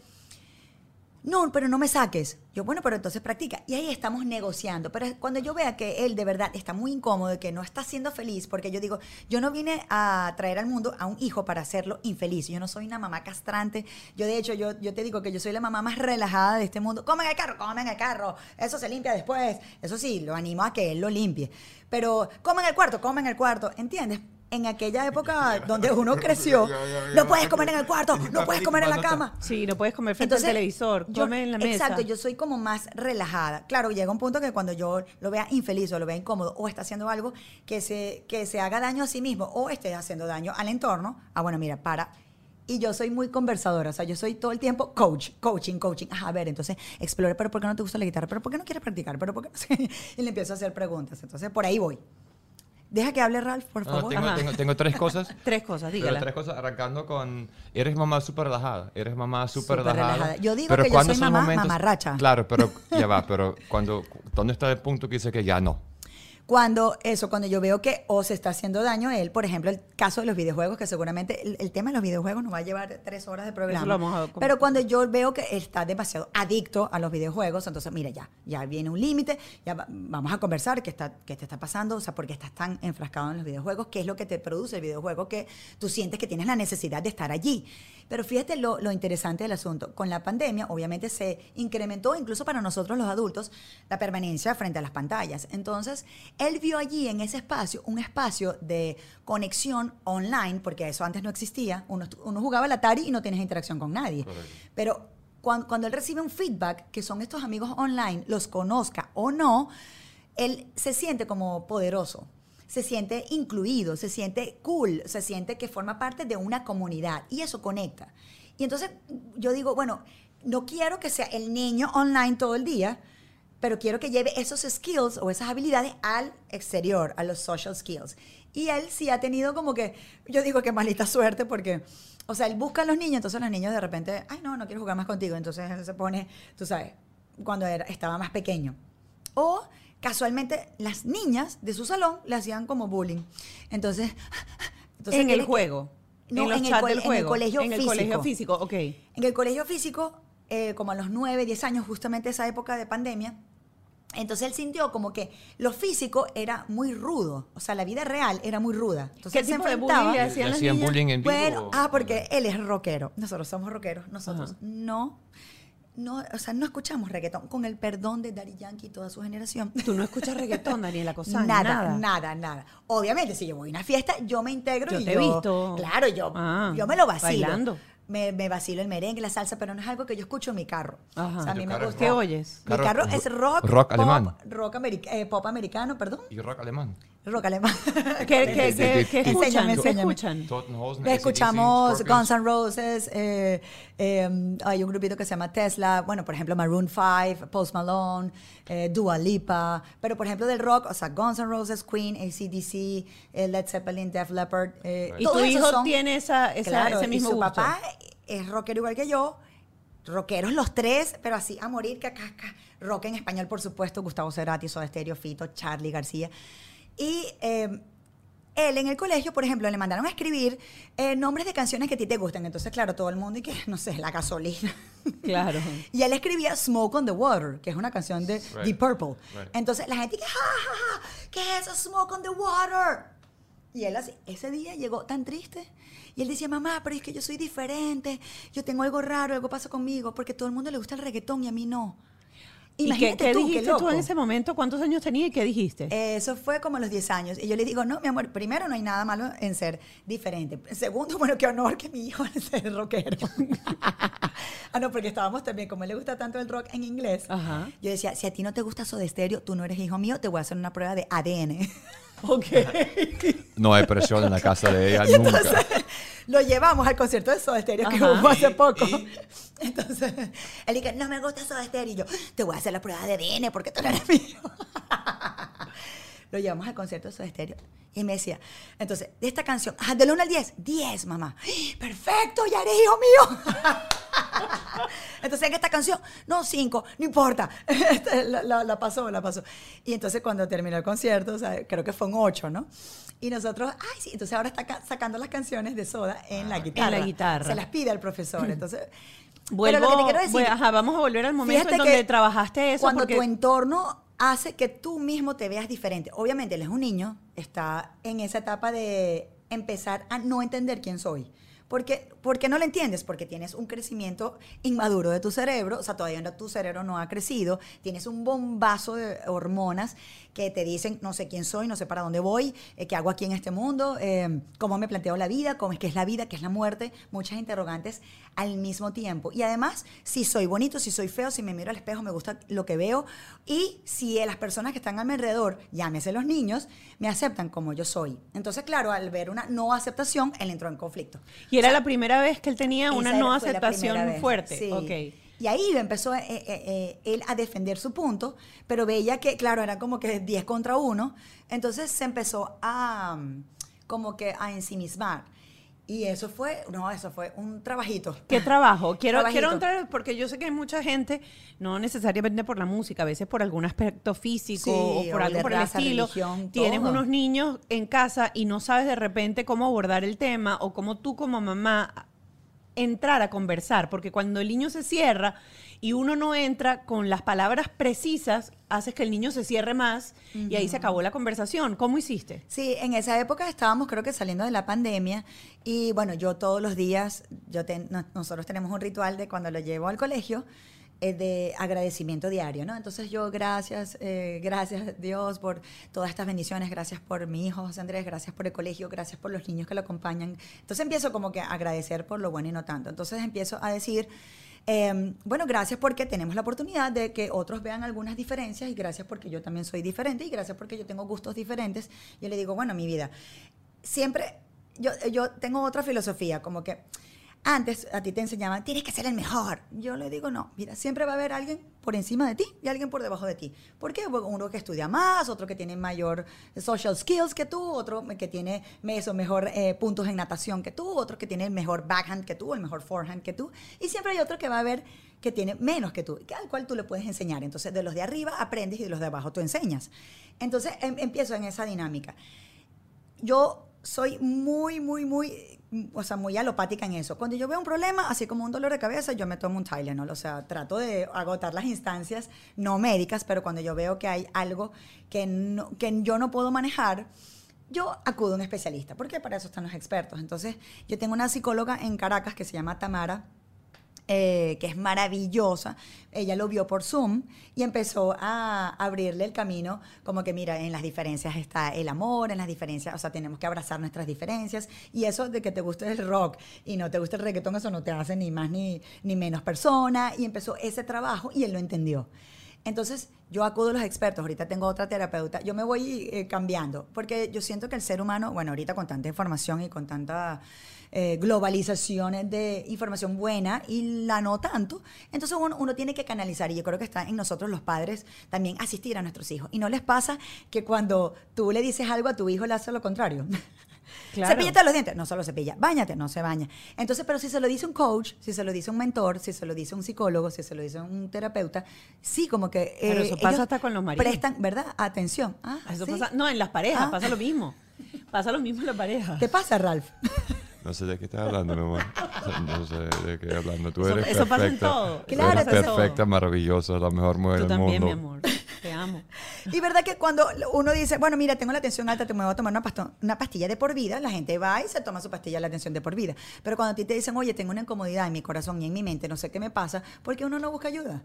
no, pero no me saques. Yo, bueno, pero entonces practica. Y ahí estamos negociando. Pero cuando yo vea que él de verdad está muy incómodo y que no está siendo feliz, porque yo digo, yo no vine a traer al mundo a un hijo para hacerlo infeliz. Yo no soy una mamá castrante. Yo, de hecho, yo, yo te digo que yo soy la mamá más relajada de este mundo. Comen el carro, comen el carro. Eso se limpia después. Eso sí, lo animo a que él lo limpie. Pero comen el cuarto, comen el cuarto. ¿Entiendes? En aquella época donde uno creció, no puedes comer en el cuarto, no puedes comer en la cama. Sí, no puedes comer frente al televisor, yo- come en la mesa. Exacto, yo soy como más relajada. Claro, llega un punto que cuando yo lo vea infeliz o lo vea incómodo o está haciendo algo que se, que se haga daño a sí mismo o esté haciendo daño al entorno, ah, bueno, mira, para. Y yo soy muy conversadora, o sea, yo soy todo el tiempo coach, coaching, coaching. Ajá, a ver, entonces explore, pero ¿por qué no te gusta la guitarra? ¿Pero por qué no quieres practicar? ¿Pero por qué no? Y le empiezo a hacer preguntas. Entonces, por ahí voy. Deja que hable Ralph, por No, favor. tengo, Ajá. tengo- tengo tres cosas. Tres cosas, dígala. tres cosas, arrancando con, eres mamá súper relajada, eres mamá súper relajada. Yo digo pero que yo ¿cuándo soy mamá momentos- mamarracha. Claro, pero ya va, pero cuando, ¿dónde está el punto que dice que ya no? Cuando eso, cuando yo veo que o se está haciendo daño a él, por ejemplo, el caso de los videojuegos, que seguramente el, el tema de los videojuegos nos va a llevar tres horas de programa. Pero cuando yo veo que está demasiado adicto a los videojuegos, entonces, mira, ya, ya viene un límite, ya va- vamos a conversar qué, está, qué te está pasando, o sea, por qué estás tan enfrascado en los videojuegos, qué es lo que te produce el videojuego, que tú sientes que tienes la necesidad de estar allí. Pero fíjate lo, lo interesante del asunto. Con la pandemia, obviamente se incrementó, incluso para nosotros los adultos, la permanencia frente a las pantallas. Entonces, él vio allí en ese espacio un espacio de conexión online, porque eso antes no existía. Uno, uno jugaba al Atari y no tienes interacción con nadie. Pero cuando, cuando él recibe un feedback, que son estos amigos online, los conozca o no, él se siente como poderoso, se siente incluido, se siente cool, se siente que forma parte de una comunidad y eso conecta. Y entonces yo digo, bueno, no quiero que sea el niño online todo el día, pero quiero que lleve esos skills o esas habilidades al exterior, a los social skills. Y él sí ha tenido como que, yo digo que maldita suerte porque, o sea, él busca a los niños, entonces los niños de repente, ay, no, no quiero jugar más contigo, entonces él se pone, tú sabes, cuando era, estaba más pequeño. O casualmente las niñas de su salón le hacían como bullying. Entonces, entonces en el juego. No, en los en el del en el juego. colegio En el físico. colegio físico, ok. En el colegio físico, eh, como a los 9, 10 años, justamente esa época de pandemia, entonces él sintió como que lo físico era muy rudo, o sea, la vida real era muy ruda. Entonces ¿Qué él se tipo de enfrentaba- bullying le ¿Le hacían las hacían bullying en vivo? Bueno, ah, porque él es rockero. Nosotros somos rockeros, nosotros Ajá. no. No, o sea, no escuchamos reggaetón, con el perdón de Daddy Yankee y toda su generación. Tú no escuchas reggaetón, Daniela Cosano. Nada, nada, nada, Obviamente, si yo voy a una fiesta, yo me integro Yo y te he yo. visto. Claro, yo, Ah, yo me lo vacilo. bailando. Me, me vacilo el merengue, la salsa, pero no es algo que yo escucho en mi carro. Ajá. O sea, a ¿Tu mí me gusta. ¿Qué oyes? Mi carro es rock. Rock pop, alemán. Rock eh, pop americano, perdón. Y rock alemán. Rock alemán. ¿Qué, qué, qué, escuchan? Enséñame, ¿Qué enséñame. escuchan? Escuchamos. Guns N' Roses, eh, eh, hay un grupito que se llama Tesla, bueno, por ejemplo, Maroon 5, Post Malone, eh, Dua Lipa, pero por ejemplo del rock, o sea, Guns N' Roses, Queen, ACDC, eh, Led Zeppelin, Def Leppard. eh, ¿Y tu hijo son- tiene esa, esa- Claro, ese y mismo su gusto? papá es rockero igual que yo, rockeros los tres, pero así a morir, que rock en español, por supuesto, Gustavo Cerati, Soda Stereo, Fito, Charlie García. Y eh, él en el colegio, por ejemplo, le mandaron a escribir eh, nombres de canciones que a ti te gustan. Entonces, claro, todo el mundo y que, no sé, la gasolina. Claro. Y él escribía Smoke on the Water, que es una canción de Right. Deep Purple. Right. Entonces la gente que, ja, ja, ja, ¿qué es eso? Smoke on the Water. Y él así, ese día llegó tan triste. Y él decía, mamá, pero es que yo soy diferente. Yo tengo algo raro, algo pasa conmigo, porque a todo el mundo le gusta el reggaetón y a mí no. ¿Y qué, Imagínate qué tú, qué dijiste tú en ese momento? ¿Cuántos años tenías y qué dijiste? Eso fue como a los 10 años. Y yo le digo, no, mi amor, primero no hay nada malo en ser diferente. Segundo, bueno, qué honor que mi hijo sea rockero. ah, no, porque estábamos también, como a él le gusta tanto el rock en inglés, Ajá. yo decía, si a ti no te gusta Soda Stereo, tú no eres hijo mío, te voy a hacer una prueba de ADN. ok. No hay presión en la casa de ella Y nunca. entonces lo llevamos al concierto de Soda Stereo que hubo hace poco. Entonces él dice, no me gusta Soda Stereo. Y yo, te voy a hacer la prueba de ADN porque tú no eres mío. Lo llevamos al concierto de Soda Stereo. Y me decía, entonces, de esta canción, ah, del 1 al 10, 10, mamá. Perfecto, ya eres hijo mío. Entonces en esta canción, no, 5, no importa. Este, la, la- la pasó, la pasó. Y entonces cuando terminó el concierto, o sea, creo que fue un 8, ¿no? Y nosotros, ay, sí, entonces ahora está ca- sacando las canciones de Soda en la guitarra. Ah, guitarra. Se las pide al profesor. Entonces, Vuelvo, pero lo que te quiero decir, voy- ajá, vamos a volver al momento en donde que trabajaste eso. Cuando porque, tu entorno hace que tú mismo te veas diferente. Obviamente, él es un niño, está en esa etapa de empezar a no entender quién soy. Porque, porque no lo entiendes, porque tienes un crecimiento inmaduro de tu cerebro, o sea, todavía no, tu cerebro no ha crecido, tienes un bombazo de hormonas que te dicen, no sé quién soy, no sé para dónde voy, eh, qué hago aquí en este mundo, eh, cómo me planteo la vida, cómo es que es la vida, qué es la muerte, muchas interrogantes al mismo tiempo. Y además, si soy bonito, si soy feo, si me miro al espejo, me gusta lo que veo, y si las personas que están a mi alrededor, llámese los niños, me aceptan como yo soy. Entonces, claro, al ver una no aceptación, él entró en conflicto. Era la primera vez que él tenía una no aceptación fuerte. Sí. Ok. Y ahí empezó eh, eh, eh, él a defender su punto, pero veía que, claro, era como que 10 contra 1. Entonces se empezó a mm, como que a ensimismar. Y eso fue, no, eso fue un trabajito. ¿Qué trabajo? Quiero, Trabajito. quiero entrar, porque yo sé que hay mucha gente, no necesariamente por la música, a veces por algún aspecto físico Sí, o por o algo por el estilo. religión, Tienes todo. unos niños en casa y no sabes de repente cómo abordar el tema o cómo tú como mamá entrar a conversar, porque cuando el niño se cierra y uno no entra con las palabras precisas, haces que el niño se cierre más y ahí se acabó la conversación. ¿Cómo hiciste? Sí, en esa época estábamos creo que saliendo de la pandemia y bueno, yo todos los días, yo ten- no- nosotros tenemos un ritual de cuando lo llevo al colegio, eh, de agradecimiento diario, ¿no? Entonces yo gracias, eh, gracias Dios por todas estas bendiciones, gracias por mi hijo José Andrés, gracias por el colegio, gracias por los niños que lo acompañan. Entonces empiezo como que a agradecer por lo bueno y no tanto. Entonces empiezo a decir... Eh, bueno, gracias porque tenemos la oportunidad de que otros vean algunas diferencias y gracias porque yo también soy diferente y gracias porque yo tengo gustos diferentes. Yo le digo, bueno, mi vida, siempre yo, yo tengo otra filosofía, como que antes a ti te enseñaban, tienes que ser el mejor. Yo le digo, no, mira, siempre va a haber alguien por encima de ti y alguien por debajo de ti. ¿Por qué? Porque uno que estudia más, otro que tiene mayor social skills que tú, otro que tiene eso, mejor eh, puntos en natación que tú, otro que tiene el mejor backhand que tú, el mejor forehand que tú. Y siempre hay otro que va a haber que tiene menos que tú, al cual tú le puedes enseñar. Entonces, de los de arriba aprendes y de los de abajo tú enseñas. Entonces, em- empiezo en esa dinámica yo soy muy, muy, muy, o sea, muy alopática en eso. Cuando yo veo un problema, así como un dolor de cabeza, yo me tomo un Tylenol. O sea, trato de agotar las instancias no médicas, pero cuando yo veo que hay algo que, no- que yo no puedo manejar, yo acudo a un especialista, porque para eso están los expertos. Entonces, yo tengo una psicóloga en Caracas que se llama Tamara, eh, que es maravillosa. Ella lo vio por Zoom y empezó a abrirle el camino, como que mira, en las diferencias está el amor, en las diferencias, o sea, tenemos que abrazar nuestras diferencias. Y eso de que te guste el rock y no te guste el reggaetón, eso no te hace ni más ni, ni menos persona. Y empezó ese trabajo y él lo entendió. Entonces, yo acudo a los expertos, ahorita tengo otra terapeuta, yo me voy eh, cambiando, porque yo siento que el ser humano, bueno, ahorita con tanta información y con tanta eh, globalización de información buena y la no tanto, entonces uno, uno tiene que canalizar, y yo creo que está en nosotros los padres también asistir a nuestros hijos. Y no les pasa que cuando tú le dices algo a tu hijo, le hace lo contrario. Claro. Cepíllate los dientes, no se los cepilla. Báñate, no se baña. Entonces, pero si se lo dice un coach, si se lo dice un mentor, si se lo dice un psicólogo, si se lo dice un terapeuta, sí, como que. eh, Pero eso pasa ellos hasta con los maridos. Prestan, ¿verdad? Atención. Ah, Eso ¿sí? pasa, no, en las parejas Ah. pasa lo mismo. Pasa lo mismo en las parejas. ¿Te pasa, Ralph? No sé de qué estás hablando, mi amor. No sé de qué hablando. Tú Eso- eres eso pasa en perfecta. todo. Claro, eres pasa en todo. perfecta, maravillosa, la mejor mujer Tú del también, mundo. mi amor. Amo. Y verdad que cuando uno dice, bueno, mira, tengo la tensión alta, te me voy a tomar una, pasto- una pastilla de por vida, la gente va y se toma su pastilla de la tensión de por vida. Pero cuando a ti te dicen, oye, tengo una incomodidad en mi corazón y en mi mente, no sé qué me pasa, ¿por qué uno no busca ayuda?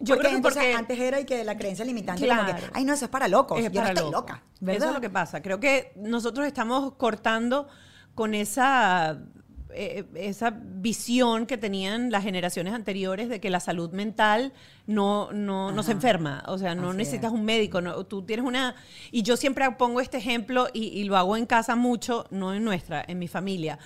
Yo creo que entonces porque- antes era y que la creencia limitante, como que, Claro. ay, no, eso es para locos. Es Yo no estoy loca, ¿verdad? Eso es lo que pasa. Creo que nosotros estamos cortando con esa, eh, esa visión que tenían las generaciones anteriores de que la salud mental no, no, no se enferma. O sea, no Así necesitas es. un médico. no- tú tienes una... Y yo siempre pongo este ejemplo y, y lo hago en casa mucho, no en nuestra, en mi familia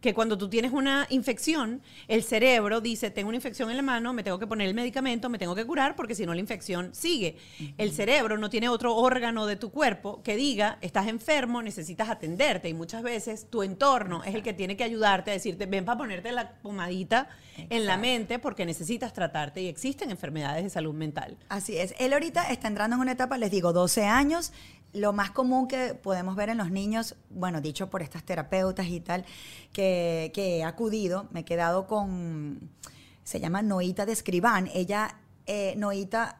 que cuando tú tienes una infección, el cerebro dice, tengo una infección en la mano, me tengo que poner el medicamento, me tengo que curar, porque si no la infección sigue. El cerebro no tiene otro órgano de tu cuerpo que diga, estás enfermo, necesitas atenderte. Y muchas veces tu entorno es el que tiene que ayudarte a decirte, ven para ponerte la pomadita en la mente porque necesitas tratarte. Y existen enfermedades de salud mental. Así es. Él ahorita está entrando en una etapa, les digo, 12 años. Lo más común que podemos ver en los niños, bueno, dicho por estas terapeutas y tal, que, que he acudido, me he quedado con, se llama Noita de Escribán. Ella, eh, Noita,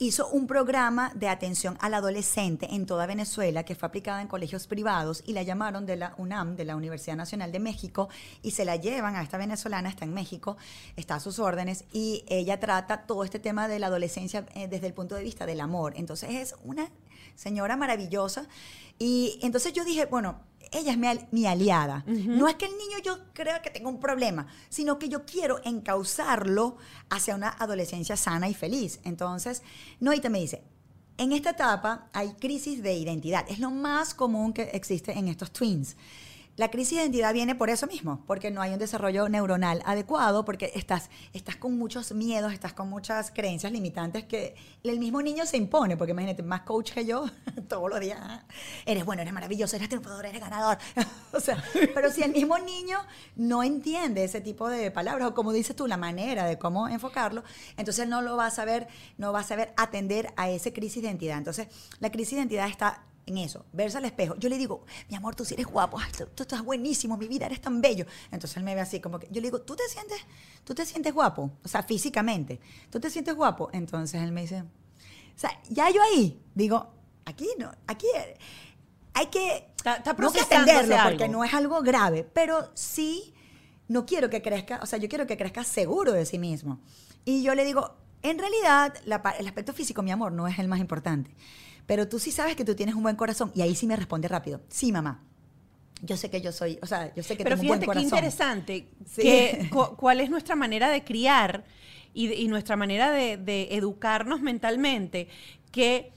hizo un programa de atención al adolescente en toda Venezuela que fue aplicada en colegios privados y la llamaron de la UNAM, de la Universidad Nacional de México, y se la llevan a esta venezolana, está en México, está a sus órdenes, y ella trata todo este tema de la adolescencia eh, desde el punto de vista del amor. Entonces es una señora maravillosa. Y entonces yo dije, bueno, ella es mi, al- mi aliada. No es que el niño yo crea que tenga un problema, sino que yo quiero encauzarlo hacia una adolescencia sana y feliz. Entonces, Noita me dice, en esta etapa hay crisis de identidad. Es lo más común que existe en estos twins. La crisis de identidad viene por eso mismo, porque no hay un desarrollo neuronal adecuado, porque estás, estás con muchos miedos, estás con muchas creencias limitantes que el mismo niño se impone, porque imagínate, más coach que yo, todos los días, "Ah, eres bueno, eres maravilloso, eres triunfador, eres ganador. o sea, pero si el mismo niño no entiende ese tipo de palabras, o como dices tú, la manera de cómo enfocarlo, entonces no lo va a saber, no va a saber atender a esa crisis de identidad. Entonces, la crisis de identidad está en eso, verse al espejo. Yo le digo, mi amor, tú sí eres guapo, ay, tú, tú estás buenísimo, mi vida, eres tan bello. Entonces él me ve así, como que yo le digo, ¿tú te sientes, tú te sientes guapo? O sea, físicamente, ¿tú te sientes guapo? Entonces él me dice, o sea, ya yo ahí digo, aquí no, aquí hay que, Está- está no que porque algo. no es algo grave, pero sí no quiero que crezca, o sea, yo quiero que crezca seguro de sí mismo. Y yo le digo, en realidad, la el aspecto físico, mi amor, no es el más importante. Pero tú sí sabes que tú tienes un buen corazón. Y ahí sí me responde rápido. Sí, mamá. Yo sé que yo soy, o sea, yo sé que Pero tengo un fíjate buen qué corazón. interesante, Sí. que, cu- cuál es nuestra manera de criar y, de- y nuestra manera de, de educarnos mentalmente, que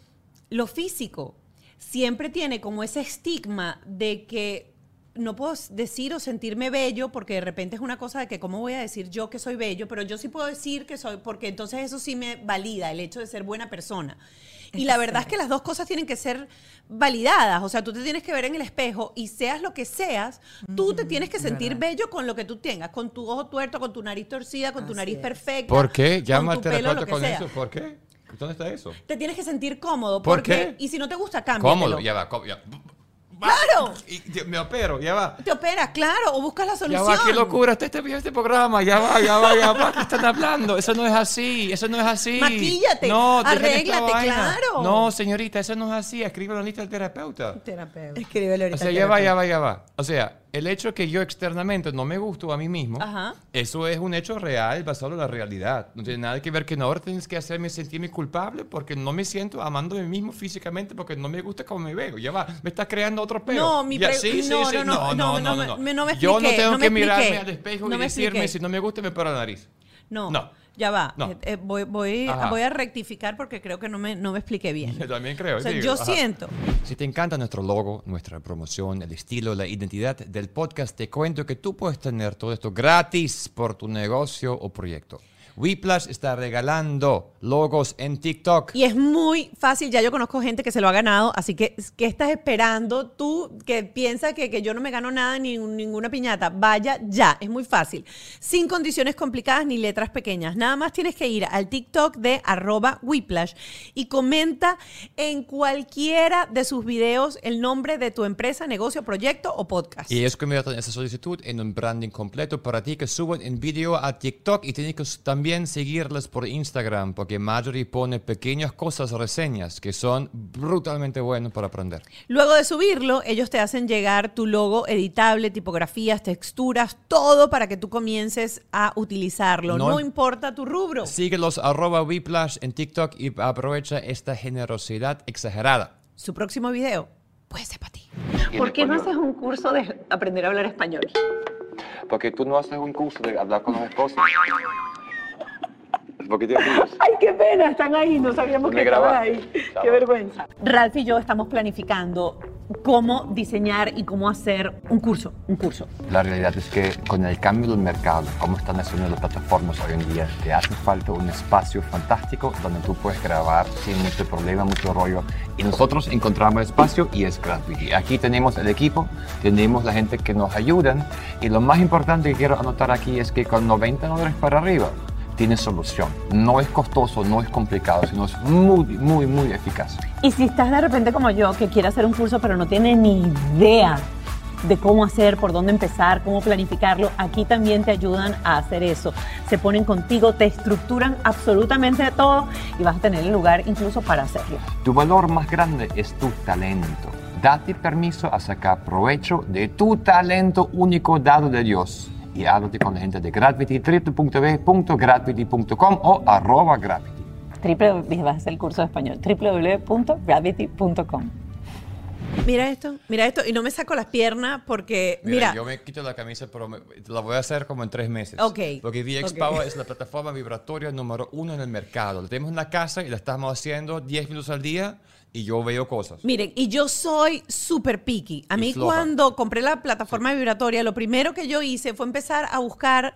lo físico siempre tiene como ese estigma de que no puedo decir o sentirme bello porque de repente es una cosa de que cómo voy a decir yo que soy bello, pero yo sí puedo decir que soy, porque entonces eso sí me valida el hecho de ser buena persona. Y la verdad es que las dos cosas tienen que ser validadas. O sea, tú te tienes que ver en el espejo y seas lo que seas, tú te tienes que sentir verdad. bello con lo que tú tengas, con tu ojo tuerto, con tu nariz torcida, con tu nariz es. perfecta. ¿Por qué? con Llama al tu pelo, terapeuta lo que con sea. eso. ¿Por qué? ¿Dónde está eso? Te tienes que sentir cómodo. ¿Por porque, qué? Y si no te gusta, cámbiatelo. Cómodo, ya va. cómo- ya. ¡Claro! Y yo me opero, ya va. Te operas, claro, o buscas la Ya solución. va, qué locura está este, este programa. Ya va, ya va, ya va. ¿Qué están hablando? Eso no es así, eso no es así. Maquíllate, no, arréglate, claro. No, señorita, eso no es así. Escribe la lista del terapeuta. Terapeuta. Escríbelo ahorita. O sea, ya va, ya va, ya va. O sea, el hecho que yo externamente no me gusto a mí mismo, Ajá. eso es un hecho real basado en la realidad. No tiene nada que ver que no ahora tienes que hacerme sentirme culpable porque no me siento amando a mí mismo físicamente porque no me gusta como me veo. Ya va, me estás creando otro pelo. No, mi Ya, pre- sí, sí, no, no, no, no, no me- me- no me Yo no tengo que mirarme expliqué. al espejo y me decirme expliqué. si no me gusta me paro la nariz. No, No. Ya va. No. Eh, eh, voy, voy, Ajá. voy a rectificar porque creo que no me, no me expliqué bien. Yo también creo. O sea, sí, yo ajá. siento. Si te encanta nuestro logo, nuestra promoción, el estilo, la identidad del podcast, te cuento que tú puedes tener todo esto gratis por tu negocio o proyecto. WePlus está regalando logos en TikTok. Y es muy fácil, ya yo conozco gente que se lo ha ganado, así que ¿qué estás esperando tú que piensa que, que yo no me gano nada ni un- ninguna piñata? Vaya ya, es muy fácil. Sin condiciones complicadas ni letras pequeñas. Nada más tienes que ir al TikTok de arroba Whiplash y comenta en cualquiera de sus videos el nombre de tu empresa, negocio, proyecto o podcast. Y ellos convierten esa solicitud en un branding completo para ti que suben en vídeo a TikTok y tienes que también también seguirles por Instagram, porque Marjorie pone pequeñas cosas, reseñas, que son brutalmente buenos para aprender. Luego de subirlo, ellos te hacen llegar tu logo editable, tipografías, texturas, todo para que tú comiences a utilizarlo. No, No- importa tu rubro. Síguelos arroba Whiplash en TikTok y aprovecha esta generosidad exagerada. Su próximo video puede ser para ti. ¿Por qué no haces un curso de aprender a hablar español? Porque tú no haces un curso de hablar con los esposos. Porque te ríes. Ay, qué pena, están ahí, no sabíamos Me que estaban ahí. Estaba. Qué vergüenza. Ralph y yo estamos planificando cómo diseñar y cómo hacer un curso, un curso. La realidad es que con el cambio del mercado, como están haciendo las plataformas hoy en día, te hace falta un espacio fantástico donde tú puedes grabar sin mucho problema, mucho rollo. Y nosotros encontramos el espacio y es gratuito. Y Aquí tenemos el equipo, tenemos la gente que nos ayudan. Y lo más importante que quiero anotar aquí es que con 90 dólares para arriba, tienes solución. No es costoso, no es complicado, sino es muy, muy, muy eficaz. Y si estás de repente como yo, que quiere hacer un curso pero no tiene ni idea de cómo hacer, por dónde empezar, cómo planificarlo, aquí también te ayudan a hacer eso. Se ponen contigo, te estructuran absolutamente todo y vas a tener el lugar incluso para hacerlo. Tu valor más grande es tu talento. Date permiso a sacar provecho de tu talento único dado de Dios. Y háblate con la gente de Gravity, www.gravity.com o arroba Gravity. Triple, vas a hacer el curso de español. www.gravity.com. Mira esto, mira esto, y no me saco las piernas porque, mira, yo me quito la camisa, pero me- la voy a hacer como en tres meses. Ok. Porque VX Ok. Power es la plataforma vibratoria número uno en el mercado. La tenemos en la casa y la estamos haciendo 10 minutos al día y yo veo cosas. miren, y yo soy súper picky. A Y mí floja. cuando compré la plataforma vibratoria, lo primero que yo hice fue empezar a buscar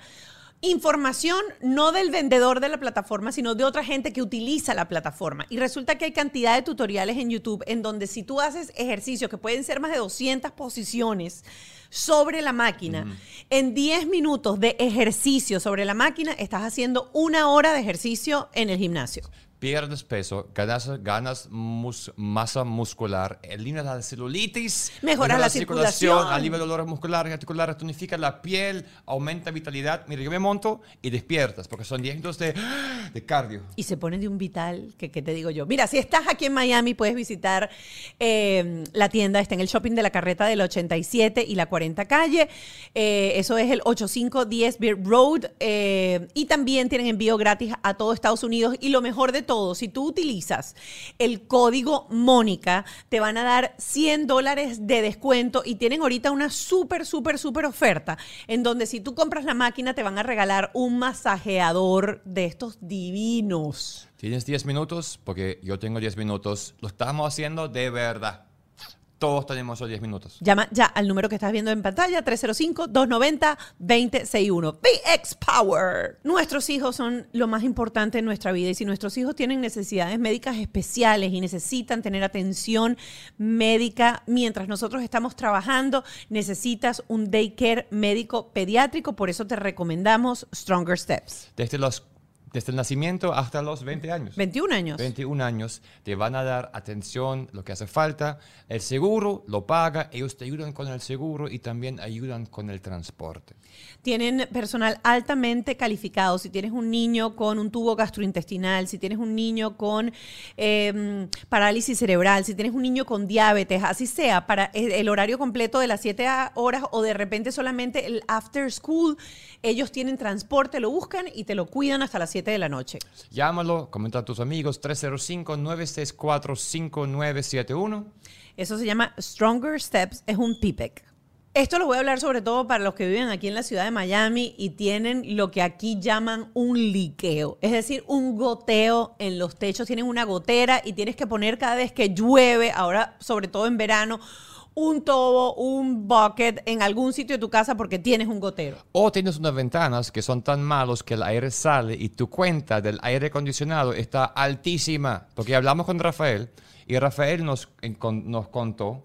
información no del vendedor de la plataforma, sino de otra gente que utiliza la plataforma. Y resulta que hay cantidad de tutoriales en YouTube en donde si tú haces ejercicios que pueden ser más de 200 posiciones sobre la máquina, en 10 minutos de ejercicio sobre la máquina, estás haciendo una hora de ejercicio en el gimnasio. Pierdes peso, ganas, ganas mus- masa muscular, eliminas la celulitis, Mejora mejora la circulación. alivia dolores musculares articulares, tonifica la piel, aumenta vitalidad. Mira, yo me monto y despiertas porque son 10 minutos de, de cardio. y se pone de un vital, que te digo yo. Mira, si estás aquí en Miami, puedes visitar eh, la tienda, está en el shopping de la carreta del 87 y la 40 calle. Eh, eso es el 8510 Beer Road. eh, y también tienen envío gratis a todo Estados Unidos. Y lo mejor de todo, si tú utilizas el código Mónica, te van a dar 100 dólares de descuento y tienen ahorita una súper, súper, súper oferta en donde si tú compras la máquina te van a regalar un masajeador de estos divinos. Tienes 10 minutos porque yo tengo 10 minutos. Lo estamos haciendo de verdad. Todos tenemos esos 10 minutos. Llama ya al número que estás viendo en pantalla, 305-290-2061. VX Power. Nuestros hijos son lo más importante en nuestra vida y si nuestros hijos tienen necesidades médicas especiales y necesitan tener atención médica mientras nosotros estamos trabajando, necesitas un daycare médico pediátrico, por eso te recomendamos Stronger Steps. Desde, los, desde el nacimiento hasta los 20 años. 21 años. 21 años, te van a dar atención, lo que hace falta. El seguro lo paga, ellos te ayudan con el seguro y también ayudan con el transporte. Tienen personal altamente calificado. Si tienes un niño con un tubo gastrointestinal, si tienes un niño con eh, parálisis cerebral, si tienes un niño con diabetes, así sea, para el el horario completo de las 7 horas o de repente solamente el after school, ellos tienen transporte, lo buscan y te lo cuidan hasta las 7 de la noche. Llámalo, comenta a tus amigos, 305-964-5971. Eso se llama Stronger Steps, es un PIPEC. Esto lo voy a hablar sobre todo para los que viven aquí en la ciudad de Miami y tienen lo que aquí llaman un liqueo, es decir, un goteo en los techos. Tienen una gotera y tienes que poner cada vez que llueve, ahora sobre todo en verano, un tobo, un bucket en algún sitio de tu casa porque tienes un gotero. O tienes unas ventanas que son tan malos que el aire sale y tu cuenta del aire acondicionado está altísima. Porque hablamos con Rafael y Rafael nos, nos contó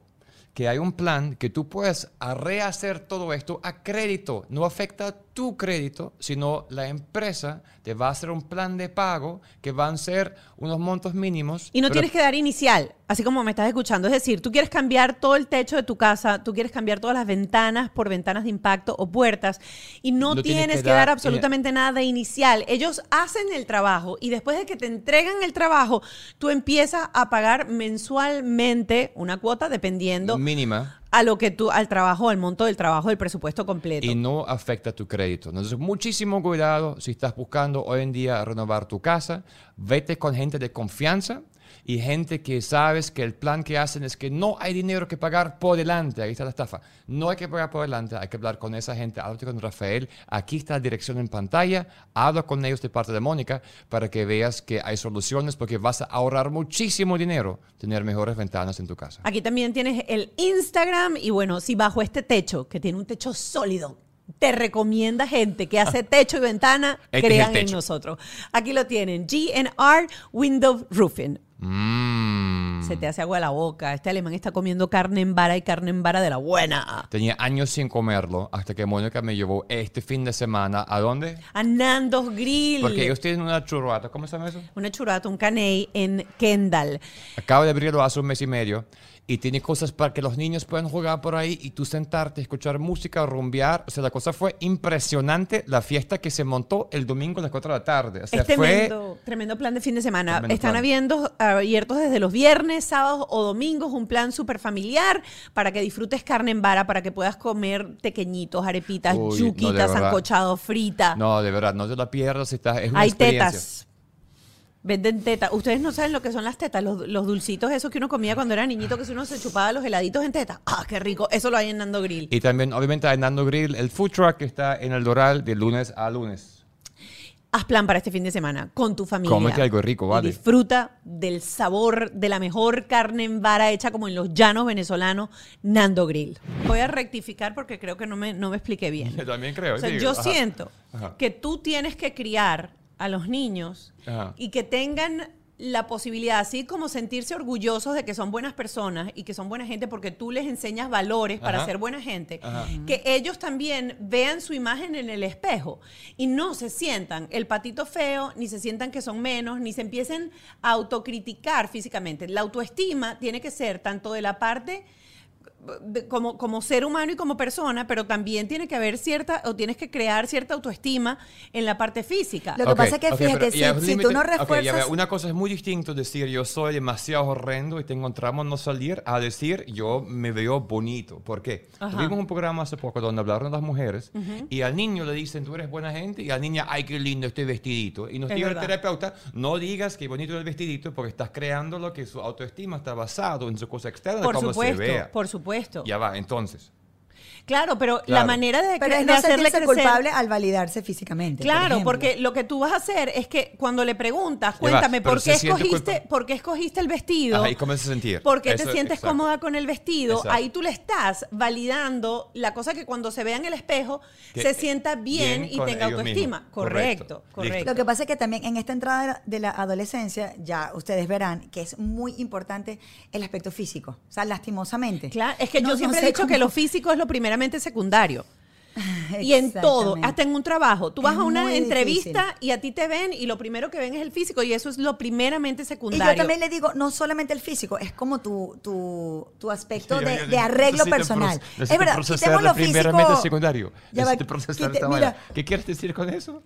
que hay un plan que tú puedes rehacer todo esto a crédito. No afecta tu crédito, sino la empresa te va a hacer un plan de pago que van a ser unos montos mínimos. Y no pero- tienes que dar inicial. Así como me estás escuchando. Es decir, tú quieres cambiar todo el techo de tu casa, tú quieres cambiar todas las ventanas por ventanas de impacto o puertas y no, No tienes, tienes que dar dar- absolutamente nada de inicial. Ellos hacen el trabajo y después de que te entregan el trabajo, tú empiezas a pagar mensualmente una cuota dependiendo Mínima. a lo que tú, al trabajo, al monto del trabajo, el presupuesto completo. y no afecta tu crédito. Entonces, muchísimo cuidado si estás buscando hoy en día renovar tu casa. Vete con gente de confianza y gente que sabes que el plan que hacen es que no hay dinero que pagar por delante. Ahí está la estafa. No hay que pagar por delante, hay que hablar con esa gente. Háblate con Rafael. Aquí está la dirección en pantalla. Habla con ellos de parte de Mónica para que veas que hay soluciones porque vas a ahorrar muchísimo dinero tener mejores ventanas en tu casa. Aquí también tienes el Instagram y bueno, si bajo este techo, que tiene un techo sólido, te recomienda gente que hace techo y ventana, Este crean en nosotros. Aquí lo tienen, GNR Window Roofing. Mm. Se te hace agua la boca. Este alemán está comiendo carne en vara y carne en vara de la buena. Tenía años sin comerlo hasta que Mónica me llevó este fin de semana. ¿A dónde? A Nando's Grill. Porque ellos tienen una churrata. ¿Cómo se llama eso? Una churrata, un caney en Kendall. Acabo de abrirlo hace un mes y medio. Y tiene cosas para que los niños puedan jugar por ahí y tú sentarte, escuchar música, rumbear. O sea, la cosa fue impresionante. La fiesta que se montó el domingo a las 4 de la tarde. O sea, es fue... tremendo, tremendo plan de fin de semana. Tremendo Están plan. habiendo, abiertos desde los viernes, sábados o domingos, un plan súper familiar para que disfrutes carne en vara, para que puedas comer tequeñitos, arepitas, Uy, no, yuquitas, verdad. sancochado, frita. No, de verdad, no te la pierdas. Está, es una Hay experiencia. tetas. Venden tetas. Ustedes no saben lo que son las tetas, los, los dulcitos esos que uno comía cuando era niñito, que si uno se chupaba los heladitos en tetas. ¡Ah, qué rico! Eso lo hay en Nando Grill. Y también, obviamente, hay Nando Grill, el food truck que está en el Doral de lunes a lunes. Haz plan para este fin de semana con tu familia. Cómete algo rico, Y vale. disfruta del sabor de la mejor carne en vara hecha como en los llanos venezolanos, Nando Grill. Voy a rectificar porque creo que no me, no me expliqué bien. Yo también creo. O sea, yo ajá. siento Ajá. que tú tienes que criar a los niños Ajá. y que tengan la posibilidad, así como sentirse orgullosos de que son buenas personas y que son buena gente porque tú les enseñas valores para ser buena gente, Ajá. que ellos también vean su imagen en el espejo y no se sientan el patito feo, ni se sientan que son menos, ni se empiecen a autocriticar físicamente. La autoestima tiene que ser tanto de la parte como, como ser humano y como persona, pero también tiene que haber cierta, o tienes que crear cierta autoestima en la parte física. Lo que pasa es que, fíjate, pero si- si tú no refuerzas- una cosa es muy distinto decir yo soy demasiado horrendo y tengo un tramo en no salir a decir yo me veo bonito. ¿Por qué? Ajá. Tuvimos un programa hace poco donde hablaron las mujeres y al niño le dicen tú eres buena gente y a la niña, ay, qué lindo este vestidito. Y nos Es dijo el verdad. terapeuta, no digas que bonito es el vestidito porque estás creando lo que su autoestima está basado en su cosa externa, por cómo supuesto, se vea. por supuesto. Ya va, entonces. Claro, pero la manera de, Pero de no hacerle crecer... culpable al validarse físicamente. Claro, porque lo que tú vas a hacer es que cuando le preguntas, cuéntame, ¿por qué, escogiste, ¿por qué escogiste el vestido? Y cómo se sentir. ¿Por qué te sientes exacto. cómoda con el vestido? Exacto. Ahí tú le estás validando la cosa que cuando se vea en el espejo Que- se sienta bien, bien y tenga autoestima. mismos. Correcto, Correcto. correcto. Lo que pasa es que también en esta entrada de la- adolescencia, ya ustedes verán que es muy importante el aspecto físico. O sea, lastimosamente. Claro, es que No- yo no siempre he dicho que lo físico es lo primeramente secundario. Y en todo, hasta en un trabajo. Tú vas Es a una entrevista difícil. y a ti te ven y lo primero que ven es el físico y eso es lo primeramente Y secundario. yo también le digo, no solamente el físico, es como tu, tu, tu aspecto Sí, de, yo- yo de arreglo personal. Es verdad, quitemos lo primeramente físico. secundario. Ya va, quite- mira. ¿Qué quieres decir con eso?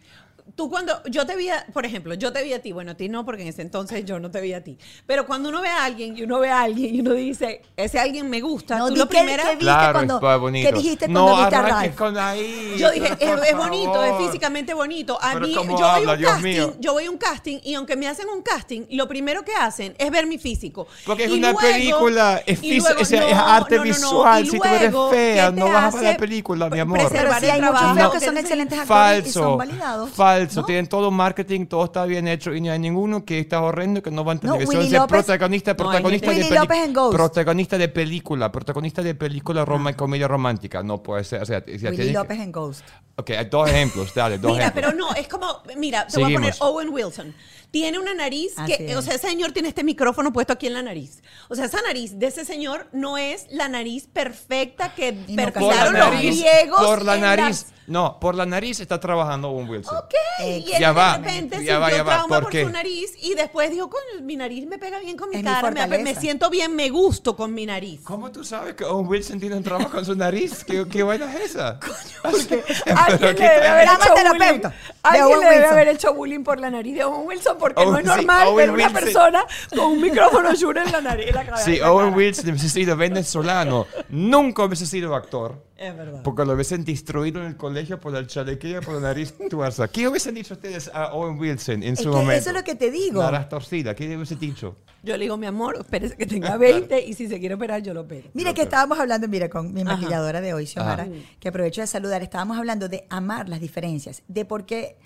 Tú cuando yo te vi, a- por ejemplo, yo te vi a ti, bueno, a ti no, porque en ese entonces yo no te vi a ti. Pero cuando uno ve a alguien y uno ve a alguien y uno dice, ese alguien me gusta, No, tú lo que- primera... que vi- ¿Viste Claro, cuando- qué dijiste no cuando viste a con ahí. Yo dije, es, es bonito, es físicamente bonito. A Pero mí, ¿cómo yo voy a habla, un Dios casting, mío? yo voy a un casting y aunque me hacen un casting, lo primero que hacen es ver mi físico. Porque es Y una película, es luego- o sea, es arte visual. y Si tú eres luego, fea, ¿qué no te vas a ver la película, mi amor? preservar el hay muchos trabajo? feos que son Te- excelentes actores y son validados. falso. ¿No? Tienen todo marketing, todo está bien hecho y no hay ninguno que está horrendo que no va a No, televisión. Willy ser López- protagonista, No, protagonista gente- de Willy López en. Ghost. Protagonista de película, protagonista de película roma, comedia romántica. No puede ser. O sea, Willy que- López en Ghost. Ok, dos ejemplos, dale, dos Mira, ejemplos. pero no, es como, mira, te voy a Seguimos. poner Owen Wilson. Tiene una nariz Así que, es. o sea, ese señor tiene este micrófono puesto aquí en la nariz. O sea, esa nariz de ese señor no es la nariz perfecta que no Por la perfilaron los nariz, griegos. por la nariz. No, por la nariz está trabajando Owen Wilson. Ok, Eh, y él Ya va, de repente ya va, sintió ya va, trauma ¿por su nariz y después dijo, coño, mi nariz me pega bien con mi Es mi cara, me, siento bien, me gusto con mi nariz. ¿Cómo tú sabes que Owen Wilson tiene un trauma con su nariz? ¿Qué, qué vaina es esa? Alguien Pero le qué debe haber hecho bullying. terapeuta de Alguien le debe haber hecho bullying por la nariz de Owen Wilson porque Owen- no es sí, normal Owen ver una Wilson. persona con un micrófono Shure en la nariz. en la cabeza, Sí, en la Owen. Wilson hubiese sido venezolano. Nunca hubiese sido actor. Es verdad. Porque lo hubiesen destruido en el colegio por el chalequillo, por la nariz tuerza. ¿Qué hubiesen dicho ustedes a Owen Wilson en Es su que momento? eso es lo que te digo. Nariz torcida. ¿Qué hubiesen dicho? Yo le digo, mi amor, espérese que tenga 20 y si se quiere operar, yo lo opero. Mira que estábamos hablando, mira, con mi Ajá. maquilladora de hoy, Xiomara, Ajá. que aprovecho de saludar, estábamos hablando de amar las diferencias, de por qué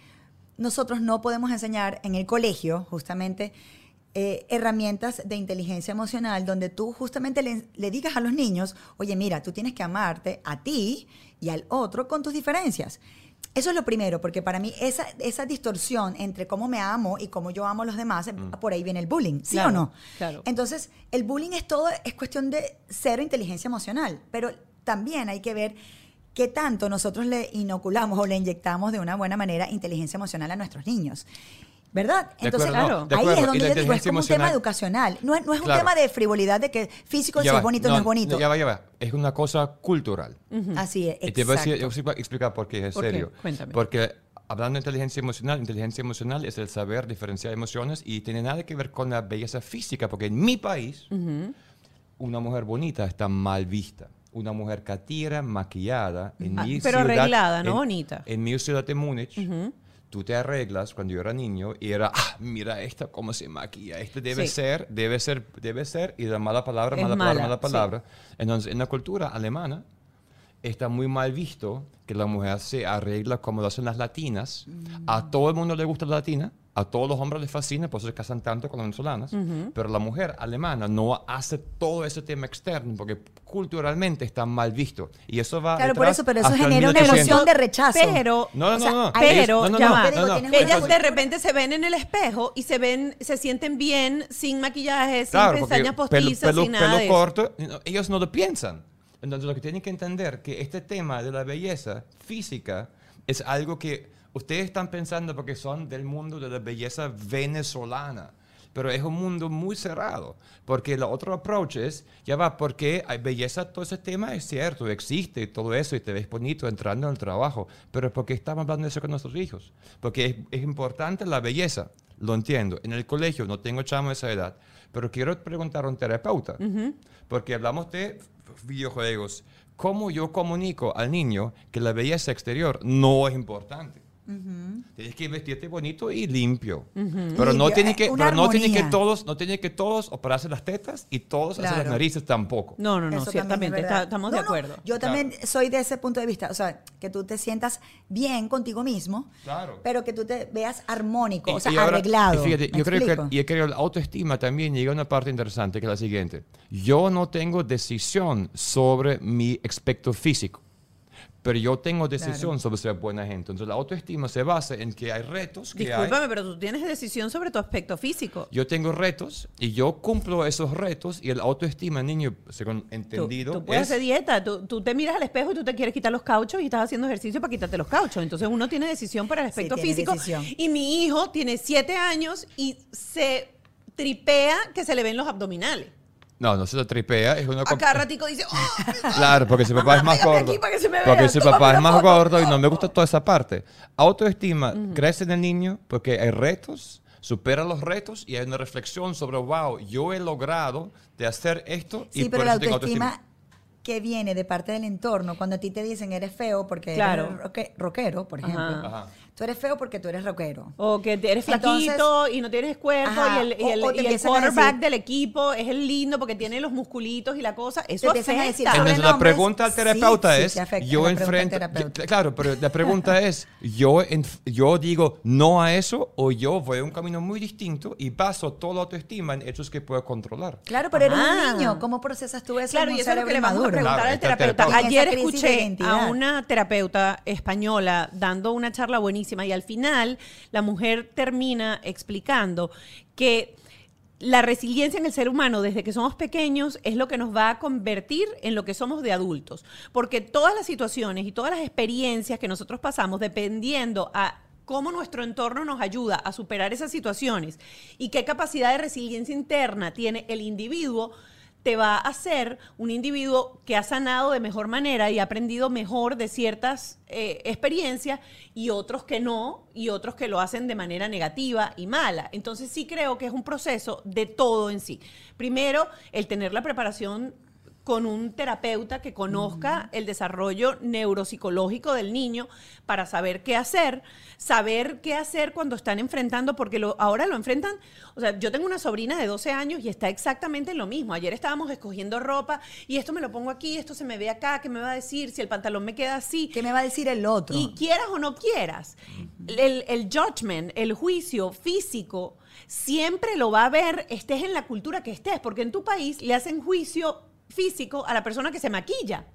nosotros no podemos enseñar en el colegio, justamente, eh, herramientas de inteligencia emocional donde tú justamente le, le digas a los niños, oye, mira, tú tienes que amarte a ti y al otro con tus diferencias. Eso es lo primero, porque para mí esa, esa distorsión entre cómo me amo y cómo yo amo a los demás, eh, por ahí viene el bullying, ¿sí Claro, o no? claro. Entonces, el bullying es todo, es cuestión de cero inteligencia emocional, pero también hay que ver qué tanto nosotros le inoculamos o le inyectamos de una buena manera inteligencia emocional a nuestros niños. ¿Verdad? De Entonces, acuerdo, de ahí es donde yo digo, es como un tema educacional. No es, no es un Claro. tema de frivolidad de que físico si es bonito o no, es bonito. Ya va, ya va. Es una cosa cultural. Así es, Y te voy a decir- yo sí voy a explicar por qué, es ¿Por qué? serio. Cuéntame. Porque hablando de inteligencia emocional, inteligencia emocional es el saber diferenciar emociones y tiene nada que ver con la belleza física, porque en mi país, una mujer bonita está mal vista. Una mujer catira, maquillada, en Ah, mi pero ciudad- arreglada, no en- bonita. En mi ciudad de Múnich, tú te arreglas cuando yo era niño y era, ah, mira esta cómo se maquilla, este debe Sí. ser, debe ser, debe ser, y la mala palabra, mala mala, palabra, mala sí. palabra. Entonces, en la cultura alemana, está muy mal visto que la mujer se arregla como lo hacen las latinas. A todo el mundo le gusta la latina, a todos los hombres les fascina, por eso se casan tanto con las venezolanas. Pero la mujer alemana no hace todo ese tema externo porque culturalmente está mal visto. Y eso va. Claro, por eso, pero eso genera una 1800. emoción de rechazo. Pero, No, no, O sea, no, no. pero, Ellas de repente se ven en el espejo y se ven, se sienten bien sin maquillaje, sin Claro, pestañas postizas, pelo, sin nada pelo corto, no, ellos no lo piensan. Entonces lo que tienen que entender que este tema de la belleza física es algo que ustedes están pensando porque son del mundo de la belleza venezolana. Pero es un mundo muy cerrado, porque el otro approach es, ya va, porque hay belleza, todo ese tema es cierto, existe y todo eso, y te ves bonito entrando en el trabajo, pero porque estamos hablando de eso con nuestros hijos? Porque es, es importante la belleza, lo entiendo. En el colegio no tengo chamo de esa edad, pero quiero preguntar a un terapeuta, porque hablamos de videojuegos. ¿Cómo yo comunico al niño que la belleza exterior no es importante? Tienes que vestirte bonito y limpio. Pero no tiene eh, que, pero no tiene que todos, no tiene que todos operarse las tetas y todos hacer las narices tampoco. No, no, no, Eso también es ciertamente, estamos de no, acuerdo. yo también soy de ese punto de vista, o sea, que tú te sientas bien contigo mismo, Claro. pero que tú te veas armónico, Y- o sea, y ahora, arreglado. y fíjate, ¿Me yo creo que explico? y creo que la autoestima también llega a una parte interesante que es la siguiente. Yo no tengo decisión sobre mi aspecto físico, pero yo tengo decisión sobre ser buena gente. Entonces la autoestima se basa en que hay retos que hay. Discúlpame, pero tú tienes decisión sobre tu aspecto físico. Yo tengo retos y yo cumplo esos retos y el autoestima, niño, según Tú, entendido, tú puedes es- hacer dieta, tú, tú te miras al espejo y tú te quieres quitar los cauchos y estás haciendo ejercicio para quitarte los cauchos. Entonces uno tiene decisión para el aspecto físico. decisión. Y mi hijo tiene siete años y se tripea que se le ven los abdominales. No, no se lo tripea, es una... A comp- cada ratico dice, "Oh, Claro, porque su papá es más gordo. aquí para que se me vea, Porque su papá es más foto. gordo y no me gusta toda esa parte. Autoestima crece en el niño porque hay retos, supera los retos y hay una reflexión sobre, wow, yo he logrado de hacer esto y Sí, por pero la eso tengo autoestima que viene de parte del entorno, cuando a ti te dicen eres feo porque Claro. eres rockero, por ejemplo. Ajá. Ajá. Tú eres feo porque tú eres rockero. O que eres flaquito y no tienes cuerpo Ajá, y el, y el- o el quarterback decir- del equipo es el lindo porque tiene los musculitos y la cosa. Eso Te a decir afecta. Entonces la pregunta al terapeuta sí, es, afecta, yo enfrento, yo- claro, pero la pregunta es, yo, enf- yo digo no a eso o yo voy a un camino muy distinto y baso toda la autoestima en hechos que puedo controlar. Claro, pero eres Ah. un niño. ¿Cómo procesas tú eso Claro, en y eso es lo que le vamos a preguntar Claro, al terapeuta. terapeuta. Ayer En escuché a una terapeuta española dando una charla buenísima Y al final, la mujer termina explicando que la resiliencia en el ser humano desde que somos pequeños es lo que nos va a convertir en lo que somos de adultos. Porque todas las situaciones y todas las experiencias que nosotros pasamos, dependiendo a cómo nuestro entorno nos ayuda a superar esas situaciones y qué capacidad de resiliencia interna tiene el individuo, te va a hacer un individuo que ha sanado de mejor manera y ha aprendido mejor de ciertas eh, experiencias y otros que no, y otros que lo hacen de manera negativa y mala. Entonces sí creo que es un proceso de todo en sí. Primero, el tener la preparación con un terapeuta que conozca el desarrollo neuropsicológico del niño para saber qué hacer, saber qué hacer cuando están enfrentando, porque lo, ahora lo enfrentan, o sea, yo tengo una sobrina de 12 años y está exactamente en lo mismo. Ayer estábamos escogiendo ropa y esto me lo pongo aquí, esto se me ve acá, ¿qué me va a decir? Si el pantalón me queda así. ¿Qué me va a decir el otro? Y quieras o no quieras, el, el judgment, el juicio físico, siempre lo va a ver, estés en la cultura que estés, porque en tu país le hacen juicio físico a la persona que se maquilla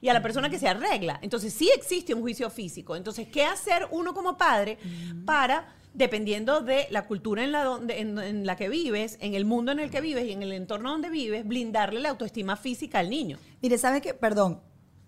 y a la persona que se arregla. Entonces sí existe un juicio físico. Entonces, ¿qué hacer uno como padre para, dependiendo de la cultura en la, donde, en, en la que vives, en el mundo en el que vives y en el entorno donde vives, blindarle la autoestima física al niño? Mire, ¿sabe qué? Perdón.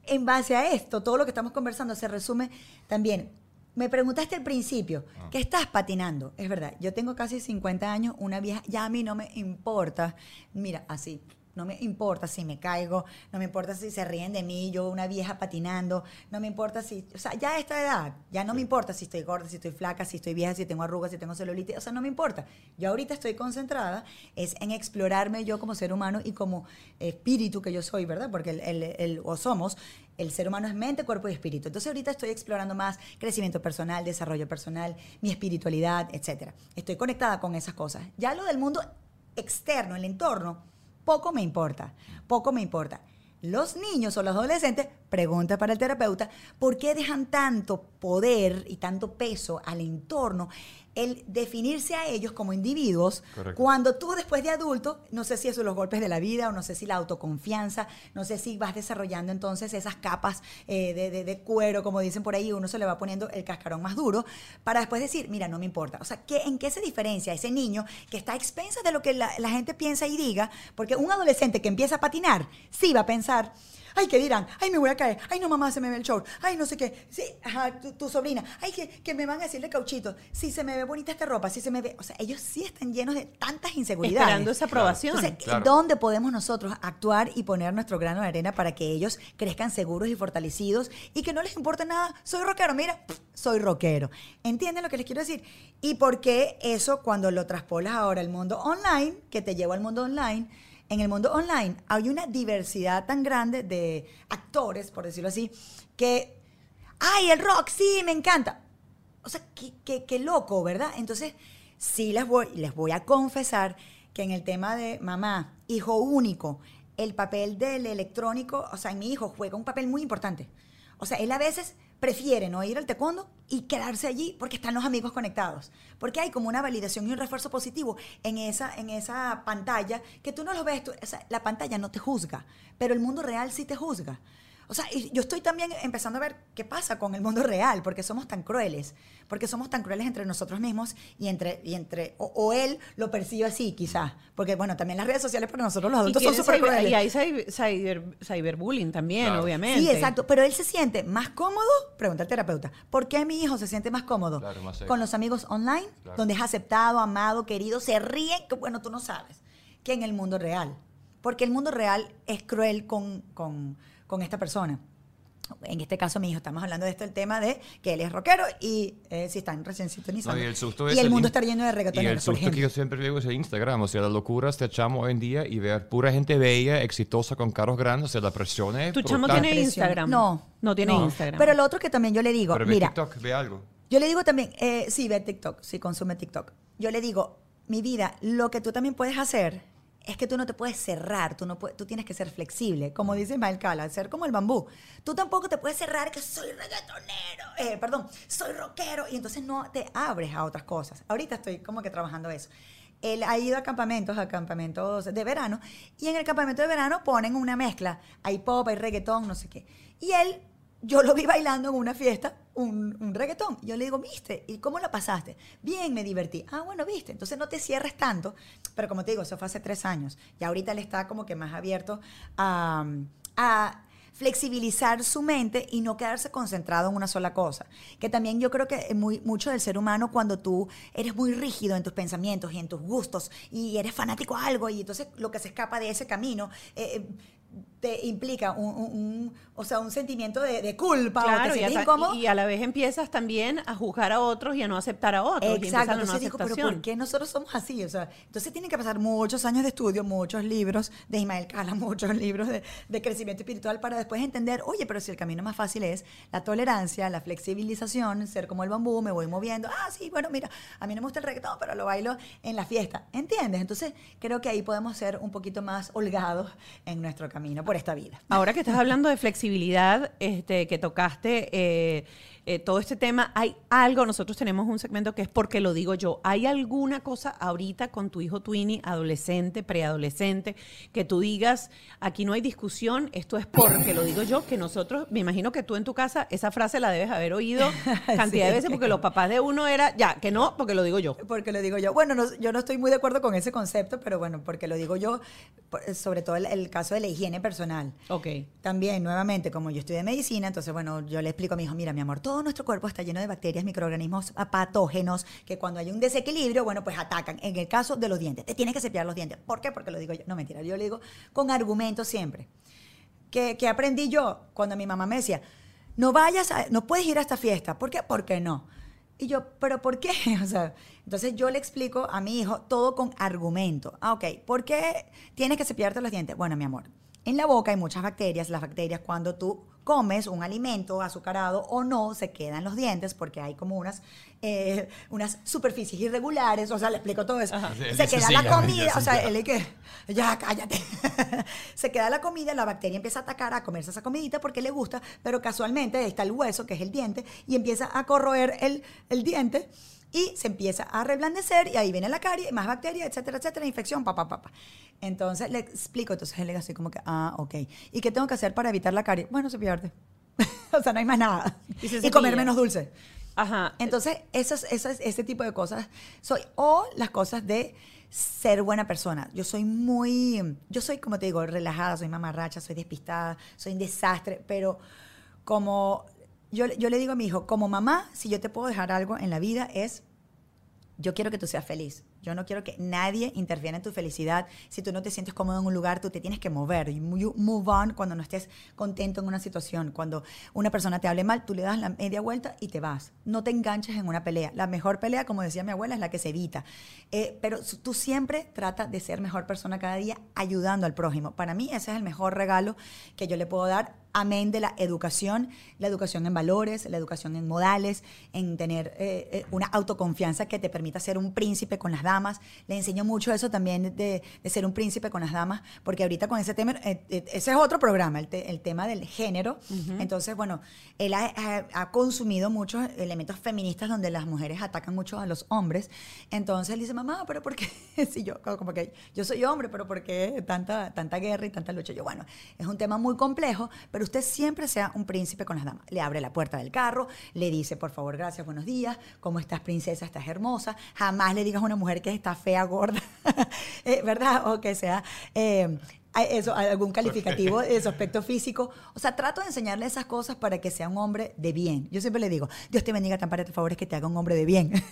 En base a esto, todo lo que estamos conversando se resume también. Me preguntaste al principio, ¿qué estás patinando? Es verdad, yo tengo casi 50 años, una vieja, ya a mí no me importa. Mira, así, no me importa si me caigo, no me importa si se ríen de mí, yo una vieja patinando, no me importa si, o sea, ya a esta edad, ya no me importa si estoy gorda, si estoy flaca, si estoy vieja, si tengo arrugas, si tengo celulitis, o sea, no me importa. Yo ahorita estoy concentrada es en explorarme yo como ser humano y como espíritu que yo soy, ¿verdad? Porque el, el- el- o somos, el ser humano es mente, cuerpo y espíritu. Entonces ahorita estoy explorando más crecimiento personal, desarrollo personal, mi espiritualidad, etcétera. Estoy conectada con esas cosas. Ya lo del mundo externo, el entorno, poco me importa, poco me importa. Los niños o los adolescentes, pregunta para el terapeuta, ¿por qué dejan tanto poder y tanto peso al entorno el definirse a ellos como individuos Correcto. cuando tú después de adulto, no sé si eso los golpes de la vida o no sé si la autoconfianza, no sé si vas desarrollando entonces esas capas eh, de, de- de cuero, como dicen por ahí, uno se le va poniendo el cascarón más duro para después decir, mira, no me importa. O sea, ¿qué, ¿en qué se diferencia ese niño que está a expensas de lo que la, la gente piensa y diga? Porque un adolescente que empieza a patinar, sí va a pensar, ay, ¿qué dirán? Ay, me voy a caer. Ay, no, mamá, se me ve el short. Ay, no sé qué. Sí, ajá, tu, tu sobrina. Ay, que, que me van a decirle cauchito. Si se me ve bonita esta ropa, si se me ve... O sea, ellos sí están llenos de tantas inseguridades. Esperando esa aprobación. Entonces, Claro. ¿dónde podemos nosotros actuar y poner nuestro grano de arena para que ellos crezcan seguros y fortalecidos y que no les importe nada? Soy rockero, mira, pff, soy rockero. ¿Entienden lo que les quiero decir? Y por qué eso cuando lo traspolas ahora al mundo online, que te llevo al mundo online, en el mundo online hay una diversidad tan grande de actores, por decirlo así, que, ay, el rock, sí, me encanta. O sea, qué, loco, ¿verdad? Entonces, sí les voy, les voy a confesar que en el tema de mamá, hijo único, el papel del electrónico, o sea, mi hijo juega un papel muy importante. O sea, él a veces prefiere no ir al taekwondo y quedarse allí porque están los amigos conectados. Porque hay como una validación y un refuerzo positivo en esa, en esa pantalla que tú no lo ves. tú- o la pantalla no te juzga, pero el mundo real sí te juzga. O sea, yo estoy también empezando a ver qué pasa con el mundo real, porque somos tan crueles, porque somos tan crueles entre nosotros mismos y entre, y entre o, o él lo percibe así, quizás, porque bueno, también las redes sociales para nosotros los adultos son súper crueles. y hay cyber- cyber- cyberbullying también, Claro. obviamente. Sí, exacto. Pero él se siente más cómodo, pregunta al terapeuta, ¿por qué mi hijo se siente más cómodo? Claro, más safe. Con los amigos online, Claro. donde es aceptado, amado, querido, se ríen, que bueno, tú no sabes, que en el mundo real. Porque el mundo real es cruel con, con, con esta persona. En este caso, mi hijo, estamos hablando de esto, el tema de que él es rockero y eh, si están recién sintonizando. No, y el susto Y es el mundo está lleno de Y el reggaetoneros, por susto que yo siempre digo es el Instagram. O sea, la locura este chamo hoy en día y ver pura gente bella, exitosa, con carros grandes. O sea, la presión es ¿Tu chamo tiene. Instagram? No. No tiene Instagram. Pero lo otro que también yo le digo, Pero ve mira, TikTok, ve algo. Yo le digo también, eh, sí, ve TikTok, sí, consume TikTok. Yo le digo, mi vida, lo que tú también puedes hacer es que tú no te puedes cerrar, tú, no puedes- tú tienes que ser flexible, como dice Ismael Cala, ser como el bambú. Tú tampoco te puedes cerrar que soy reggaetonero, eh, perdón, soy rockero, y entonces no te abres a otras cosas. Ahorita estoy como que trabajando eso. Él ha ido a campamentos, a campamentos de verano, y en el campamento de verano ponen una mezcla, hay pop, hay reggaetón, no sé qué. Y él yo lo vi bailando en una fiesta, un, un reggaetón. Yo le digo, ¿viste? ¿Y cómo la pasaste? Bien, me divertí. Ah, bueno, ¿viste? Entonces no te cierres tanto. Pero como te digo, eso fue hace tres años. Y ahorita él está como que más abierto a, a flexibilizar su mente y no quedarse concentrado en una sola cosa. Que también yo creo que muy, mucho del ser humano cuando tú eres muy rígido en tus pensamientos y en tus gustos y eres fanático a algo y entonces lo que se escapa de ese camino eh, te implica un, un- un- o sea, un sentimiento de, de culpa o Claro, te y, sientes incómodo. y a la vez empiezas también a juzgar a otros y a no aceptar a otros. y Exacto, no entonces digo, pero. ¿por qué nosotros somos así? O sea, entonces tienen que pasar muchos años de estudio, muchos libros de Ismael Cala, muchos libros de, de crecimiento espiritual para después entender, oye, pero si el camino más fácil es la tolerancia, la flexibilización, ser como el bambú, me voy moviendo. Ah, sí, bueno, mira, a mí no me gusta el reggaetón, pero lo bailo en la fiesta. ¿Entiendes? Entonces creo que ahí podemos ser un poquito más holgados en nuestro camino por esta vida. Ahora que estás hablando de flexibilidad, este, que tocaste eh, eh, todo este tema, hay algo, nosotros tenemos un segmento que es porque lo digo yo. ¿Hay alguna cosa ahorita con tu hijo Twinny, adolescente, preadolescente, que tú digas, aquí no hay discusión, esto es porque lo digo yo, que nosotros, me imagino que tú en tu casa esa frase la debes haber oído cantidad de veces porque los papás de uno era, ya, que no, porque lo digo yo. Porque lo digo yo. Bueno, no- yo no estoy muy de acuerdo con ese concepto, pero bueno, porque lo digo yo, sobre todo el, el caso de la higiene personal. Ok. También, nuevamente, como yo estudié medicina, entonces, bueno, yo le explico a mi hijo, mira, mi amor, todo nuestro cuerpo está lleno de bacterias, microorganismos patógenos, que cuando hay un desequilibrio, bueno, pues atacan. En el caso de los dientes, te tienes que cepillar los dientes. ¿Por qué? Porque lo digo yo. No, mentira, yo le digo con argumentos siempre. que, que aprendí yo cuando mi mamá me decía, no vayas, a- no puedes ir a esta fiesta. ¿Por qué? ¿Por qué no? Y yo, ¿pero por qué? O sea, entonces yo le explico a mi hijo todo con argumento. Ah, ok, ¿por qué tienes que cepillarte los dientes? Bueno, mi amor, en la boca hay muchas bacterias. Las bacterias cuando tú comes un alimento azucarado o no, se quedan en los dientes porque hay como unas, eh, unas superficies irregulares. O sea, le explico todo eso. Sí, Se queda sí, la comida. ya, o sea, él es que, ya cállate. se queda la comida, la bacteria empieza a atacar, a comerse esa comidita porque le gusta, pero casualmente ahí está el hueso, que es el diente, y empieza a corroer el, el diente y se empieza a reblandecer y ahí viene la carie, más bacterias, etcétera, etcétera, infección, papá, papá. Entonces le explico, entonces él le así como que, ah, ok. ¿Y qué tengo que hacer para evitar la carie? Bueno, cepillarte. o sea, no hay más nada. Y se Y, comer menos dulce. Ajá. Entonces, esas, esas, ese tipo de cosas soy. O las cosas de ser buena persona. Yo soy muy, yo soy, como te digo, relajada, soy mamarracha, soy despistada, soy un desastre, pero como yo, yo le digo a mi hijo, como mamá, si yo te puedo dejar algo en la vida es, yo quiero que tú seas feliz. Yo no quiero que nadie interfiera en tu felicidad. Si tú no te sientes cómodo en un lugar, tú te tienes que mover. You move on cuando no estés contento en una situación. Cuando una persona te hable mal, tú le das la media vuelta y te vas. No te enganches en una pelea. La mejor pelea, como decía mi abuela, es la que se evita. Eh, pero tú siempre trata de ser mejor persona cada día ayudando al prójimo. Para mí ese es el mejor regalo que yo le puedo dar amén de la educación, la educación en valores, la educación en modales, en tener eh, eh, una autoconfianza que te permita ser un príncipe con las damas. Le enseño mucho eso también de, de ser un príncipe con las damas, porque ahorita con ese tema, eh, ese es otro programa, el, te- el tema del género. Entonces, bueno, él ha, ha- ha consumido muchos elementos feministas donde las mujeres atacan mucho a los hombres. Entonces él dice, mamá, pero ¿por qué? Si yo, como que yo soy hombre, pero ¿por qué tanta, tanta guerra y tanta lucha? Yo, bueno, es un tema muy complejo, pero usted siempre sea un príncipe con las damas. Le abre la puerta del carro, le dice, por favor, gracias, buenos días, ¿cómo estás, princesa? ¿Estás hermosa? Jamás le digas a una mujer que está fea, gorda, eh, ¿verdad? O que sea... eh, eso, algún calificativo de su aspecto físico. O sea, trato de enseñarle esas cosas para que sea un hombre de bien. Yo siempre le digo, Dios te bendiga tan para tus favores que te haga un hombre de bien.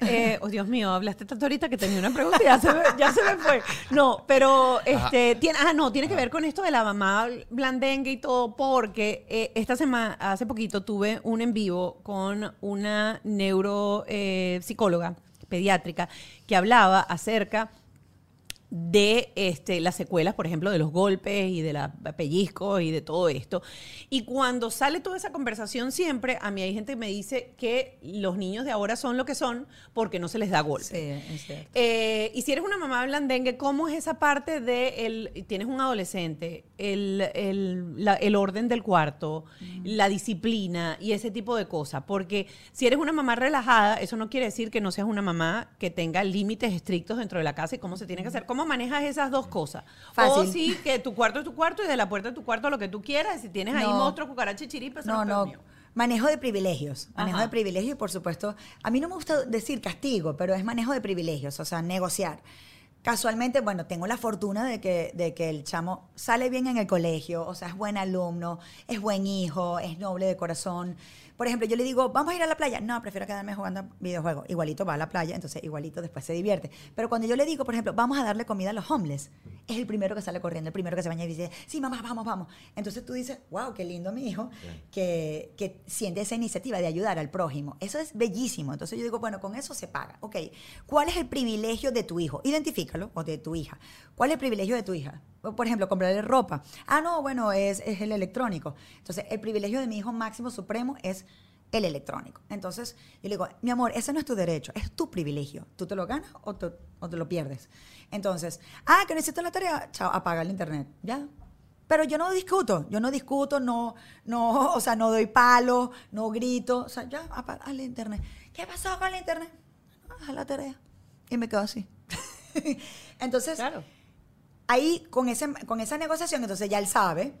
Eh, oh, Dios mío, hablaste tanto ahorita que tenía una pregunta y ya se me, ya se me fue. No, pero este, tiene, ah, no, tiene que ver con esto de la mamá blandengue y todo, porque eh, esta semana, hace poquito, tuve un en vivo con una neuropsicóloga pediátrica que hablaba acerca de este, las secuelas, por ejemplo, de los golpes y de la pellizcos y de todo esto. Y cuando sale toda esa conversación siempre, a mí hay gente que me dice que los niños de ahora son lo que son porque no se les da golpe. es cierto. Eh, y si eres una mamá blandengue, ¿cómo es esa parte de el, tienes un adolescente, el, el- la- el orden del cuarto, la disciplina y ese tipo de cosas? Porque si eres una mamá relajada, eso no quiere decir que no seas una mamá que tenga límites estrictos dentro de la casa y cómo se tiene que hacer como ¿Cómo manejas esas dos cosas? O sí, que tu cuarto es tu cuarto y de la puerta de tu cuarto lo que tú quieras. Si tienes ahí No. monstruos, cucarachas, chiripas, eso No, es no. mío. Manejo de privilegios. Manejo Ajá. de privilegios y, por supuesto, a mí no me gusta decir castigo, pero es manejo de privilegios, o sea, negociar. Casualmente, bueno, tengo la fortuna de que, de que el chamo sale bien en el colegio, o sea, es buen alumno, es buen hijo, es noble de corazón. Por ejemplo, yo le digo, vamos a ir a la playa. No, prefiero quedarme jugando videojuegos. Igualito va a la playa, entonces igualito después se divierte. Pero cuando yo le digo, por ejemplo, vamos a darle comida a los homeless, es el primero que sale corriendo, el primero que se baña y dice, sí, mamá, vamos, vamos. Entonces tú dices, wow, qué lindo mi hijo, que, que siente esa iniciativa de ayudar al prójimo. Eso es bellísimo. Entonces yo digo, bueno, con eso se paga. Ok, ¿cuál es el privilegio de tu hijo? Identifícalo, o de tu hija. ¿Cuál es el privilegio de tu hija? Por ejemplo, comprarle ropa. Ah, no, bueno, es, el electrónico. Entonces, el privilegio de mi hijo máximo supremo es el electrónico. Entonces, yo le digo, mi amor, ese no es tu derecho, es tu privilegio. ¿Tú te lo ganas o te, lo pierdes? Entonces, ah, que necesito la tarea, chao, apaga el internet. Ya. Pero yo no discuto, yo no discuto, no, no, o sea, no doy palo, no grito, o sea, ya, apaga el internet. ¿Qué pasó con el internet? Haz la tarea. Y me quedo así. Entonces, Claro. Ahí con, ese, con esa negociación, entonces ya él sabe,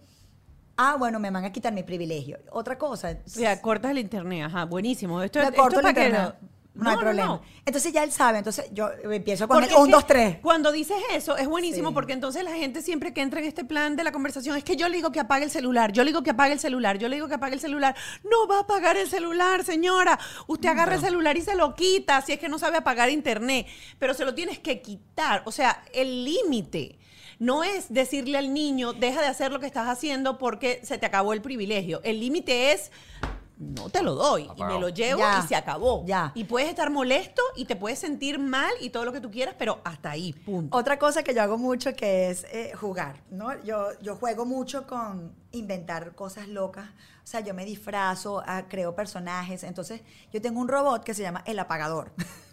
ah, bueno, me van a quitar mi privilegio. Otra cosa, O sea, cortas el internet, ajá, buenísimo. Esto, le esto corto es el para internet. No, hay problema. no. Entonces ya él sabe, entonces yo empiezo con el 1, es que 2, 3. Cuando dices eso es buenísimo Sí. porque entonces la gente siempre que entra en este plan de la conversación es que yo le digo que apague el celular, yo le digo que apague el celular, yo le digo que apague el celular. No va a apagar el celular, señora. Usted agarra el celular y se lo quita si es que no sabe apagar internet, pero se lo tienes que quitar. O sea, el límite. No es decirle al niño, deja de hacer lo que estás haciendo porque se te acabó el privilegio. El límite es, no te lo doy y me lo llevo Ya. y se acabó. Ya. Y puedes estar molesto y te puedes sentir mal y todo lo que tú quieras, pero hasta ahí, punto. Otra cosa que yo hago mucho que es eh, jugar, ¿no? Yo, yo juego mucho con inventar cosas locas. O sea, yo me disfrazo, ah, creo personajes. Entonces, yo tengo un robot que se llama El Apagador.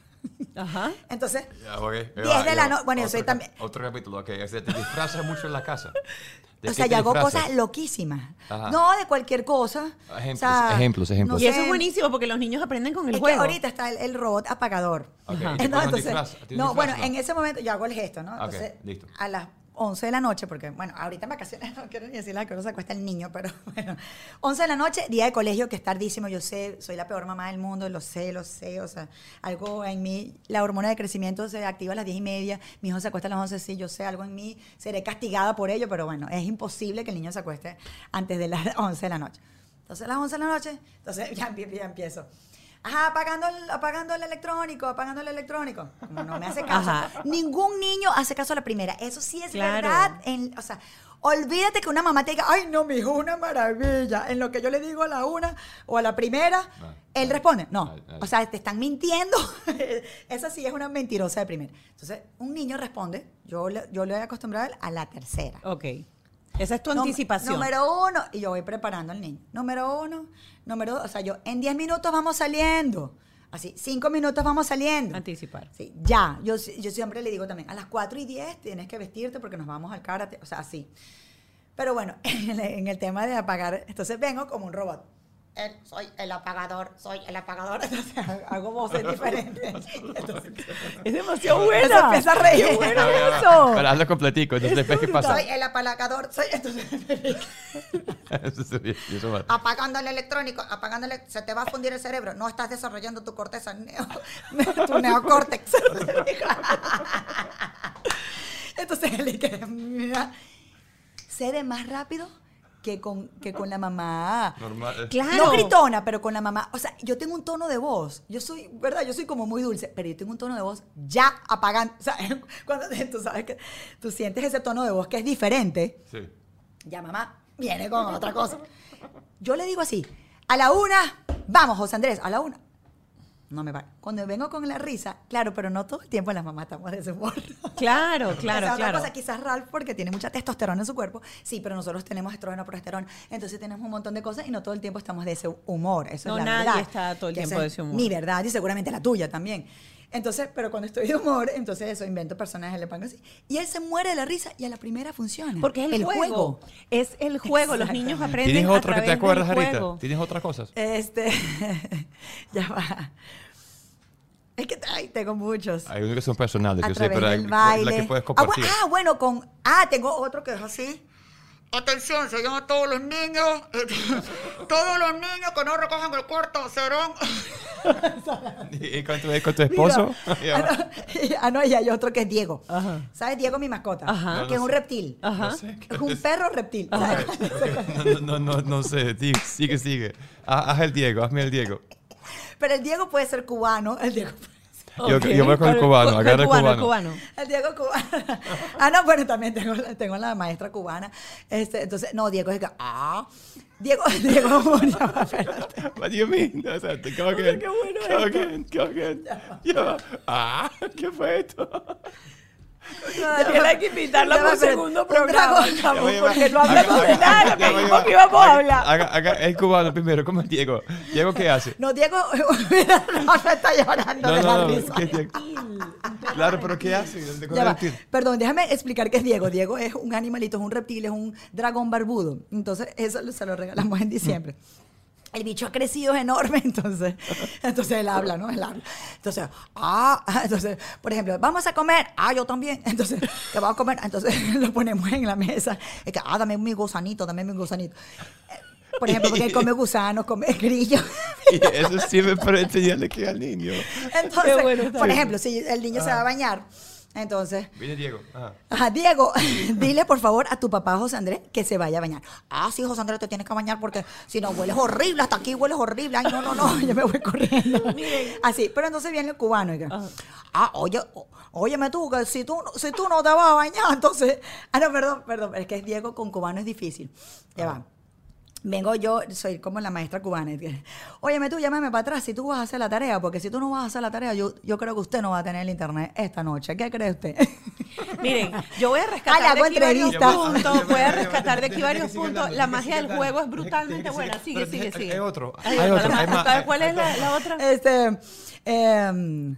Ajá. Entonces, Ya, ok. 10 Ya, de la ya. no- bueno, yo soy también- Otro capítulo, ok. O sea, te disfrazas mucho en la casa. ¿De o sea, yo hago cosas loquísimas. Ajá. No de cualquier cosa. Ejemplos, O sea, ejemplos, ejemplos. Y eso es buenísimo porque los niños aprenden con el Es que juego. ahorita está el, el robot apagador. Ok, Ajá. y te No, pones un entonces- disfraz, ¿tienes no, bueno, no? en ese momento yo hago el gesto, ¿no? Ok, Entonces, listo. a las 11 de la noche, porque, bueno, ahorita en vacaciones no quiero ni decir la que hora se acuesta el niño, pero bueno, 11 de la noche, día de colegio, que es tardísimo, yo sé, soy la peor mamá del mundo, lo sé, lo sé, o sea, algo en mí, la hormona de crecimiento se activa a las 10 y media, mi hijo se acuesta a las 11, sí, yo sé, algo en mí, seré castigada por ello, pero bueno, es imposible que el niño se acueste antes de las 11 de la noche. Entonces, a las 11 de la noche, entonces ya, empie- ya empiezo. Ajá, apagando el, apagando el electrónico, apagando el electrónico. Como no me hace caso. Ajá. Ningún niño hace caso a la primera. Eso sí es Claro. verdad. En, o sea, olvídate que una mamá te diga, ay, no, mi hijo, una maravilla. En lo que yo le digo a la una o a la primera, No, él no, responde, no. no, no. O sea, te están mintiendo. Esa sí es una mentirosa de primera. Entonces, un niño responde, yo, le- yo le voy a acostumbrar a la tercera. Ok. Esa es tu Num- anticipación. Número uno, y yo voy preparando al niño. Número uno, número dos, o sea, yo en 10 minutos vamos saliendo. Así, 5 minutos vamos saliendo. Anticipar. Sí, ya. Yo, yo siempre le digo también, a las 4 y 10 tienes que vestirte porque nos vamos al karate, o sea, así. Pero bueno, en el tema de apagar, entonces vengo como un robot. El- soy el apagador, soy el apagador. Entonces hago voces diferentes. Entonces, Es demasiado se buena. empieza a reír. Qué bueno eso. Pero hazlo completico, entonces después qué pasa. Soy el apagador, soy. Entonces, Eso apagando el electrónico, apagando el, se te va a fundir el cerebro. No estás desarrollando tu corteza, neo, tu neocórtex. Entonces él que mira, cede más rápido que con, que con la mamá. Normal. Claro. No gritona, pero con la mamá. O sea, yo tengo un tono de voz. Yo soy, ¿verdad? Yo soy como muy dulce, pero yo tengo un tono de voz ya apagando. O sea, cuando tú sabes que tú sientes ese tono de voz que es diferente, Sí. ya mamá viene con otra cosa. Yo le digo así, a la una, vamos, José Andrés, a la una. No me va. Cuando vengo con la risa, claro, pero no todo el tiempo las mamás estamos de ese humor. Claro, Esa claro, es otra claro. cosa, quizás Ralph porque tiene mucha testosterona en su cuerpo, sí, pero nosotros tenemos estrógeno, progesterona, entonces tenemos un montón de cosas y no todo el tiempo estamos de ese humor. Eso No, es la nadie verdad. está todo el Que tiempo esa de es ese humor. Mi verdad y seguramente la tuya también. Entonces, pero cuando estoy de humor, entonces eso, invento personajes, le pongo así. Y él se muere de la risa y a la primera funciona. Porque es el, juego. Es el juego. Los niños aprenden ¿Tienes a otro que te acuerdas ahorita? ¿Tienes otras cosas? Este, ya va. Es que ay, tengo muchos. Hay unos que son personales, a yo sé, pero hay baile. la que puedes ah, compartir. ah, bueno, con. Ah, tengo otro que es así. Atención, se llama a todos los niños. todos los niños que no recojan el cuarto serán. ¿Y con tu, con tu esposo? Mira, ah, no, ah, no, y hay otro que es Diego. Ajá. ¿Sabes? Diego, mi mascota. Ajá. No, Que es un sé. reptil. Ajá. No sé qué Es un perro reptil. ¿sabes? No, no, no, no sé. Di- Sigue, sigue. Ha- Haz el Diego, hazme el Diego. Pero el Diego puede ser cubano. El Diego puede Yo- yo voy con el cubano, ¿Cuál agarra el cubano, cubano. El Diego cubano. Ah, no, bueno, también tengo, tengo la maestra cubana. Este, entonces, no, Diego es que. Ah. Diego, Diego, espérate. What do you mean? O sea, te- go again. qué bueno again, again. Va. Ah, ¿qué fue esto? Daniela, hay que va, por un segundo un programa, porque no hablamos de nada, lo que dijimos que íbamos a hablar. haga- haga- es cubano primero, ¿cómo es Diego? ¿Diego qué hace? No, Diego, mira, no, se está llorando No, de la no. risa. Claro, pero ¿qué hace? ¿De cuál Ya es va. el? Perdón, déjame explicar qué es Diego. Diego es un animalito, es un reptil, es un dragón barbudo. Entonces, eso se lo regalamos en diciembre. El bicho ha crecido enorme, entonces, entonces él habla, ¿no? Él habla. Entonces, ah, entonces, por ejemplo, vamos a comer, ah, yo también. Entonces, ¿qué vamos a comer? Entonces lo ponemos en la mesa. Es que, ah, dame mi gusanito, dame mi gusanito. Eh, Por ejemplo, porque él come gusanos, come grillos. Y eso sirve para enseñarle que al niño. Entonces, bueno por ejemplo, si el niño se va a bañar, entonces, Viene Diego. Ajá. Ajá, Diego, dile por favor a tu papá José Andrés que se vaya a bañar. Ah, sí, José Andrés, te tienes que bañar porque si no hueles horrible, hasta aquí hueles horrible. Ay, no, no, no, yo me voy corriendo. Así, pero entonces viene el cubano y ah, oye, ó- óyeme tú, que si tú, si tú no te vas a bañar, entonces, ah, no, perdón, perdón, es que es Diego con cubano es difícil. Ya va. Vengo yo, soy como la maestra cubana. Óyeme tú, llámame para atrás si tú vas a hacer la tarea, porque si tú no vas a hacer la tarea, yo, yo creo que usted no va a tener el internet esta noche. ¿Qué cree usted? Miren, yo voy a rescatar de aquí varios puntos. Voy a rescatar de aquí varios puntos. La magia del juego es brutalmente buena. Sigue, sigue, sigue. hay otro, Hay otro. ¿Cuál- ¿Cuál es la, otra? Este. eh,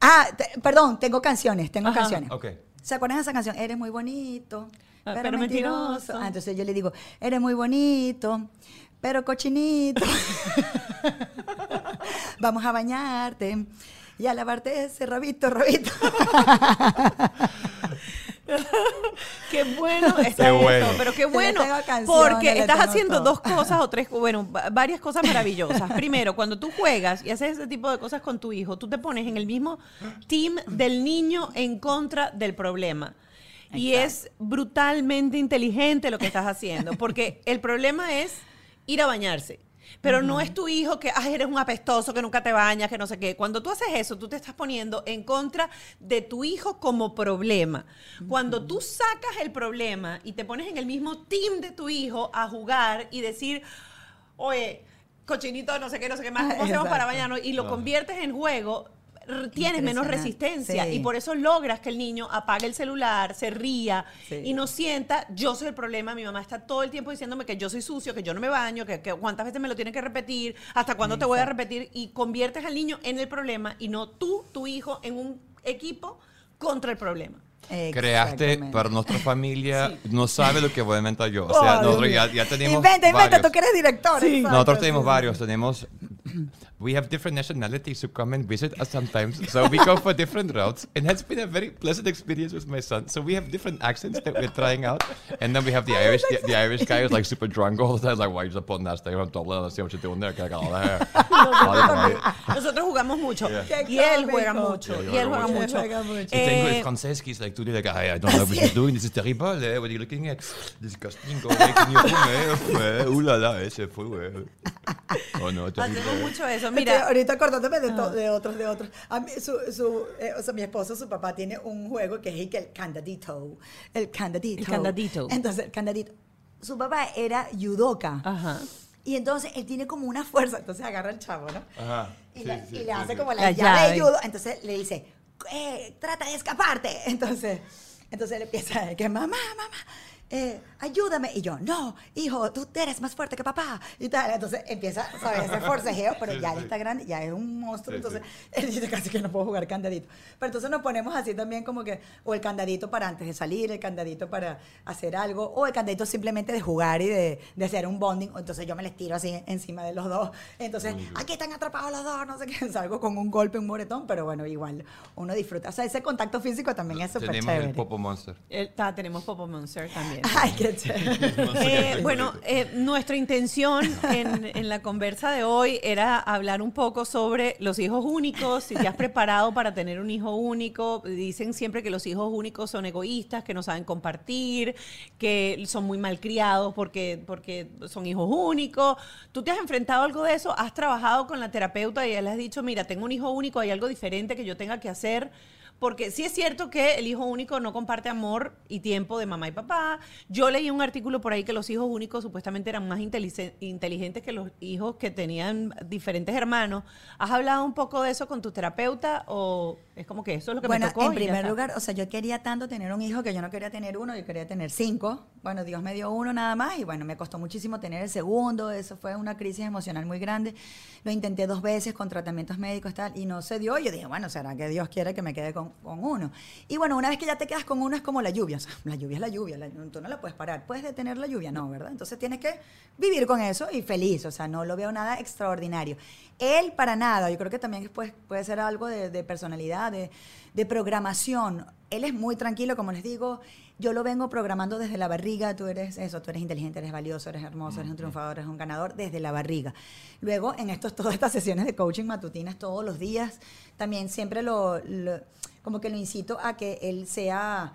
ah, te- perdón, tengo canciones, tengo Ajá. canciones. Ok. ¿Se acuerdan de esa canción? Eres muy bonito, pero, pero mentiroso. mentiroso. Ah, entonces yo le digo, eres muy bonito, pero cochinito. Vamos a bañarte y a lavarte ese rabito, rabito. Qué bueno está Qué bueno. pero qué bueno, porque estás haciendo todo. dos cosas o tres, bueno, va- varias cosas maravillosas. Primero, cuando tú juegas y haces ese tipo de cosas con tu hijo, tú te pones en el mismo team del niño en contra del problema. Y es brutalmente inteligente lo que estás haciendo, porque el problema es ir a bañarse. Pero no es tu hijo que Ay, eres un apestoso, que nunca te bañas, que no sé qué. Cuando tú haces eso, tú te estás poniendo en contra de tu hijo como problema. Cuando tú sacas el problema y te pones en el mismo team de tu hijo a jugar y decir, oye, cochinito, no sé qué, no sé qué más, ¿cómo hacemos para bañarnos? Y lo conviertes en juego, tienes menos resistencia. Sí. Y por eso logras que el niño apague el celular, se ría Sí. y no sienta, yo soy el problema, mi mamá está todo el tiempo diciéndome que yo soy sucio, que yo no me baño, que, que cuántas veces me lo tienen que repetir, hasta cuándo te voy a repetir y conviertes al niño en el problema y no tú, tu hijo, en un equipo contra el problema. Creaste para nuestra familia, no sabe lo que voy a inventar yo. O sea, Ay, nosotros ya, ya tenemos Inventa, inventa, varios. tú que eres director. exacto, Nosotros sí, tenemos sí. varios, tenemos we have different nationalities who come and visit us sometimes. So we go for different routes. And it's been a very pleasant experience with my son. So we have different accents that we're trying out. And then we have the Irish, the, the Irish guy who's like super drunk all the time. Like, why are you just putting that thing on Dublin? Let's see what you're doing there. Get all the hair. Nosotros jugamos mucho Yeah. y él juega mucho Yeah, y él juega mucho. Mucho. Y tengo el Eh, francés que es like, today like, I, I don't know what you're doing. This is terrible. Eh? What are you looking at? Disgusting. Go away. Can you? Eh, uh, la, la, ese fue. eh. Oh, no, hacemos terrible. mucho eso. Estoy Mira, ahorita acordándome de, to- de otros, de otros. A mí, su, su, eh, o sea, mi esposo, su papá, tiene un juego que es el candadito. El candadito. El candadito. Entonces, el candadito. Su papá era judoka. Ajá. Y entonces él tiene como una fuerza. Entonces agarra al chavo, ¿no? Ajá. Y, Sí, le, sí, y sí, le hace sí. como la, La llave de llave. judo. Entonces le dice, eh, trata de escaparte. Entonces, entonces él empieza que mamá, mamá. Eh, ayúdame. Y yo, no, hijo, tú eres más fuerte que papá. Y tal. Entonces empieza, ¿sabes? Ese forcejeo, pero ya él está grande, ya es un monstruo. Sí, entonces él dice casi que no puedo jugar candadito. Pero entonces nos ponemos así también como que, o el candadito para antes de salir, el candadito para hacer algo, o el candadito simplemente de jugar y de, de hacer un bonding. Entonces yo me les tiro así encima de los dos. Entonces, aquí están atrapados los dos, no sé qué. Salgo con un golpe, un moretón, pero bueno, igual uno disfruta. O sea, ese contacto físico también es súper Tenemos chévere. el Popo Monster. Ta, tenemos Popo Monster también. Ay, qué chévere. Eh, bueno, eh, nuestra intención en, en la conversa de hoy era hablar un poco sobre los hijos únicos, si te has preparado para tener un hijo único. Dicen siempre que los hijos únicos son egoístas, que no saben compartir, que son muy malcriados porque, porque son hijos únicos. ¿Tú te has enfrentado a algo de eso? ¿Has trabajado con la terapeuta y le has dicho, mira, tengo un hijo único, hay algo diferente que yo tenga que hacer? Porque sí es cierto que el hijo único no comparte amor y tiempo de mamá y papá. Yo leí un artículo por ahí que los hijos únicos supuestamente eran más inteligentes que los hijos que tenían diferentes hermanos. ¿Has hablado un poco de eso con tu terapeuta o es como que eso es lo que bueno, me tocó? en y ya primer lugar, o sea, yo quería tanto tener un hijo que yo no quería tener uno, yo quería tener cinco. Bueno, Dios me dio uno nada más y bueno, me costó muchísimo tener el segundo. Eso fue una crisis emocional muy grande. Lo intenté dos veces con tratamientos médicos y tal y no se dio. Yo dije, bueno, será que Dios quiere que me quede con, con uno. Y bueno, una vez que ya te quedas con uno es como la lluvia. O sea, la lluvia es la lluvia. la- tú no la puedes parar. ¿Puedes detener la lluvia? No, ¿verdad? Entonces tienes que vivir con eso y feliz. O sea, no lo veo nada extraordinario. Él para nada. Yo creo que también puede, puede ser algo de, de personalidad, de, de programación. Él es muy tranquilo, como les digo. Yo lo vengo programando desde la barriga. Tú eres eso, tú eres inteligente, eres valioso, eres hermoso, eres un triunfador, eres un ganador desde la barriga. Luego, en estos, todas estas sesiones de coaching matutinas todos los días, también siempre lo, lo- como que lo incito a que él sea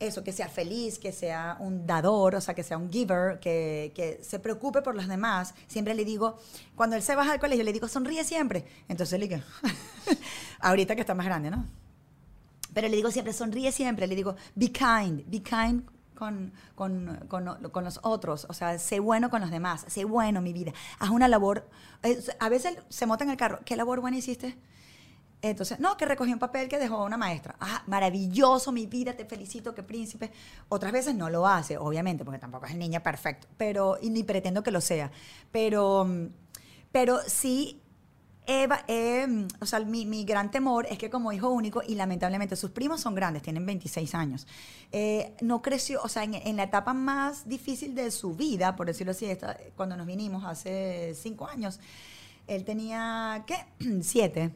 eso, que sea feliz, que sea un dador, o sea, que sea un giver, que, que se preocupe por los demás. Siempre le digo, cuando él se baja al colegio, le digo, sonríe siempre. Entonces le digo, ahorita que está más grande, ¿no? Pero le digo siempre, sonríe siempre, le digo, be kind, be kind con, con, con- con los otros, o sea, sé bueno con los demás, sé bueno, mi vida, haz una labor. A veces se monta en el carro, ¿qué labor buena hiciste? Entonces, no, que recogí un papel que dejó una maestra. Ah, maravilloso, mi vida, te felicito, qué príncipe. Otras veces no lo hace, obviamente, porque tampoco es el niño perfecto, pero, y ni pretendo que lo sea. Pero, mm, pero sí, Eva, eh, o sea, mi, mi gran temor es que como hijo único, y lamentablemente sus primos son grandes, tienen 26 años, eh, no creció, o sea, en, en la etapa más difícil de su vida, por decirlo así, cuando nos vinimos hace cinco años, él tenía, ¿qué? Siete.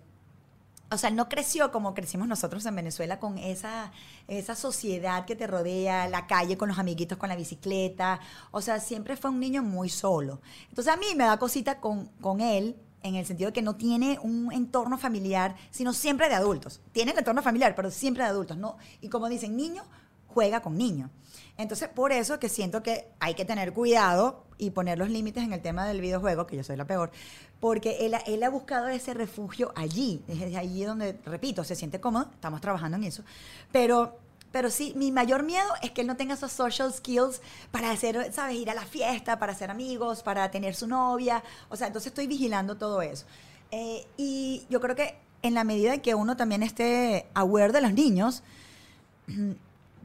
O sea, no creció como crecimos nosotros en Venezuela con esa, esa sociedad que te rodea, la calle con los amiguitos con la bicicleta. O sea, siempre fue un niño muy solo. Entonces a mí me da cosita con, con él en el sentido de que no tiene un entorno familiar, sino siempre de adultos. Tiene el entorno familiar, pero siempre de adultos. ¿no? Y como dicen, niño juega con niño. Entonces, por eso que siento que hay que tener cuidado y poner los límites en el tema del videojuego, que yo soy la peor, porque él, él ha buscado ese refugio allí, es allí donde, repito, se siente cómodo, estamos trabajando en eso, pero, pero sí, mi mayor miedo es que él no tenga esos social skills para hacer, ¿sabes? Ir a la fiesta, para hacer amigos, para tener su novia, o sea, entonces estoy vigilando todo eso. Eh, y yo creo que en la medida que uno también esté aware de los niños,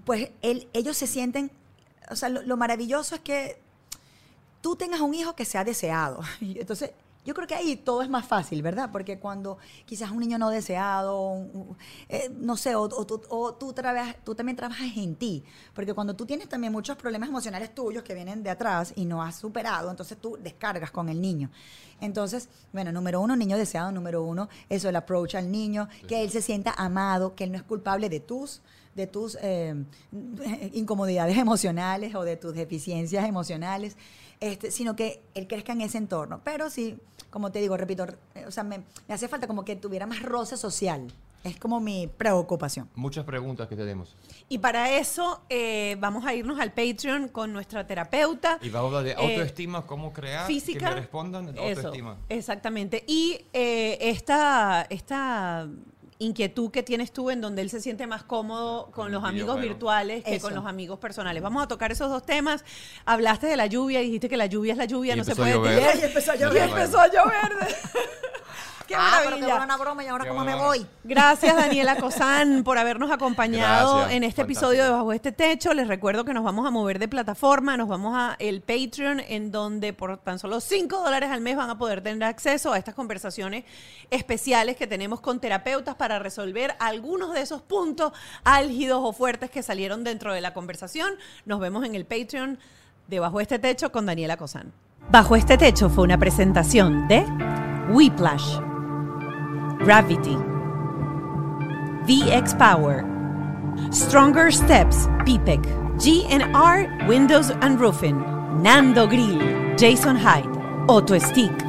pues él- ellos se sienten, o sea, lo, lo maravilloso es que tú tengas un hijo que sea deseado. Y entonces, yo creo que ahí todo es más fácil, ¿verdad? Porque cuando quizás un niño no deseado, un- un- eh, no sé, o, o tú, o tú trabajas- tú también trabajas en ti. Porque cuando tú tienes también muchos problemas emocionales tuyos que vienen de atrás y no has superado, entonces tú descargas con el niño. Entonces, bueno, número uno, niño deseado, número uno, eso, el approach al niño, que él se sienta amado, que él no es culpable de tus de tus eh, incomodidades emocionales o de tus deficiencias emocionales, este, sino que él crezca en ese entorno. Pero sí, como te digo, repito, eh, o sea, me, me hace falta como que tuviera más roce social. Es como mi preocupación. Muchas preguntas que tenemos. Y para eso eh, vamos a irnos al Patreon con nuestra terapeuta. Y vamos a hablar de Eh, autoestima, cómo crear, física. que me respondan Eso, autoestima. exactamente. Y eh, esta, esta inquietud que tienes tú en donde él se siente más cómodo con Con los amigos virtuales que Eso. con los amigos personales. Vamos a tocar esos dos temas. Hablaste de la lluvia, dijiste que la lluvia es la lluvia, Y no se puede Y empezó a Y llover. empezó a llover. ¡Qué ah, pero buena broma y ahora Qué cómo me voy. Gracias, Daniela Cosán, por habernos acompañado Gracias, en este fantástico. episodio de Bajo este Techo. Les recuerdo que nos vamos a mover de plataforma, nos vamos a el Patreon, en donde por tan solo 5 dólares al mes van a poder tener acceso a estas conversaciones especiales que tenemos con terapeutas para resolver algunos de esos puntos álgidos o fuertes que salieron dentro de la conversación. Nos vemos en el Patreon de Bajo este Techo con Daniela Cosán. Bajo este Techo fue una presentación de Whiplash. Gravity, VX Power, Stronger Steps, PPEC, GNR Windows and Roofing, Nando Grill, Jason Hyde, Auto Stick.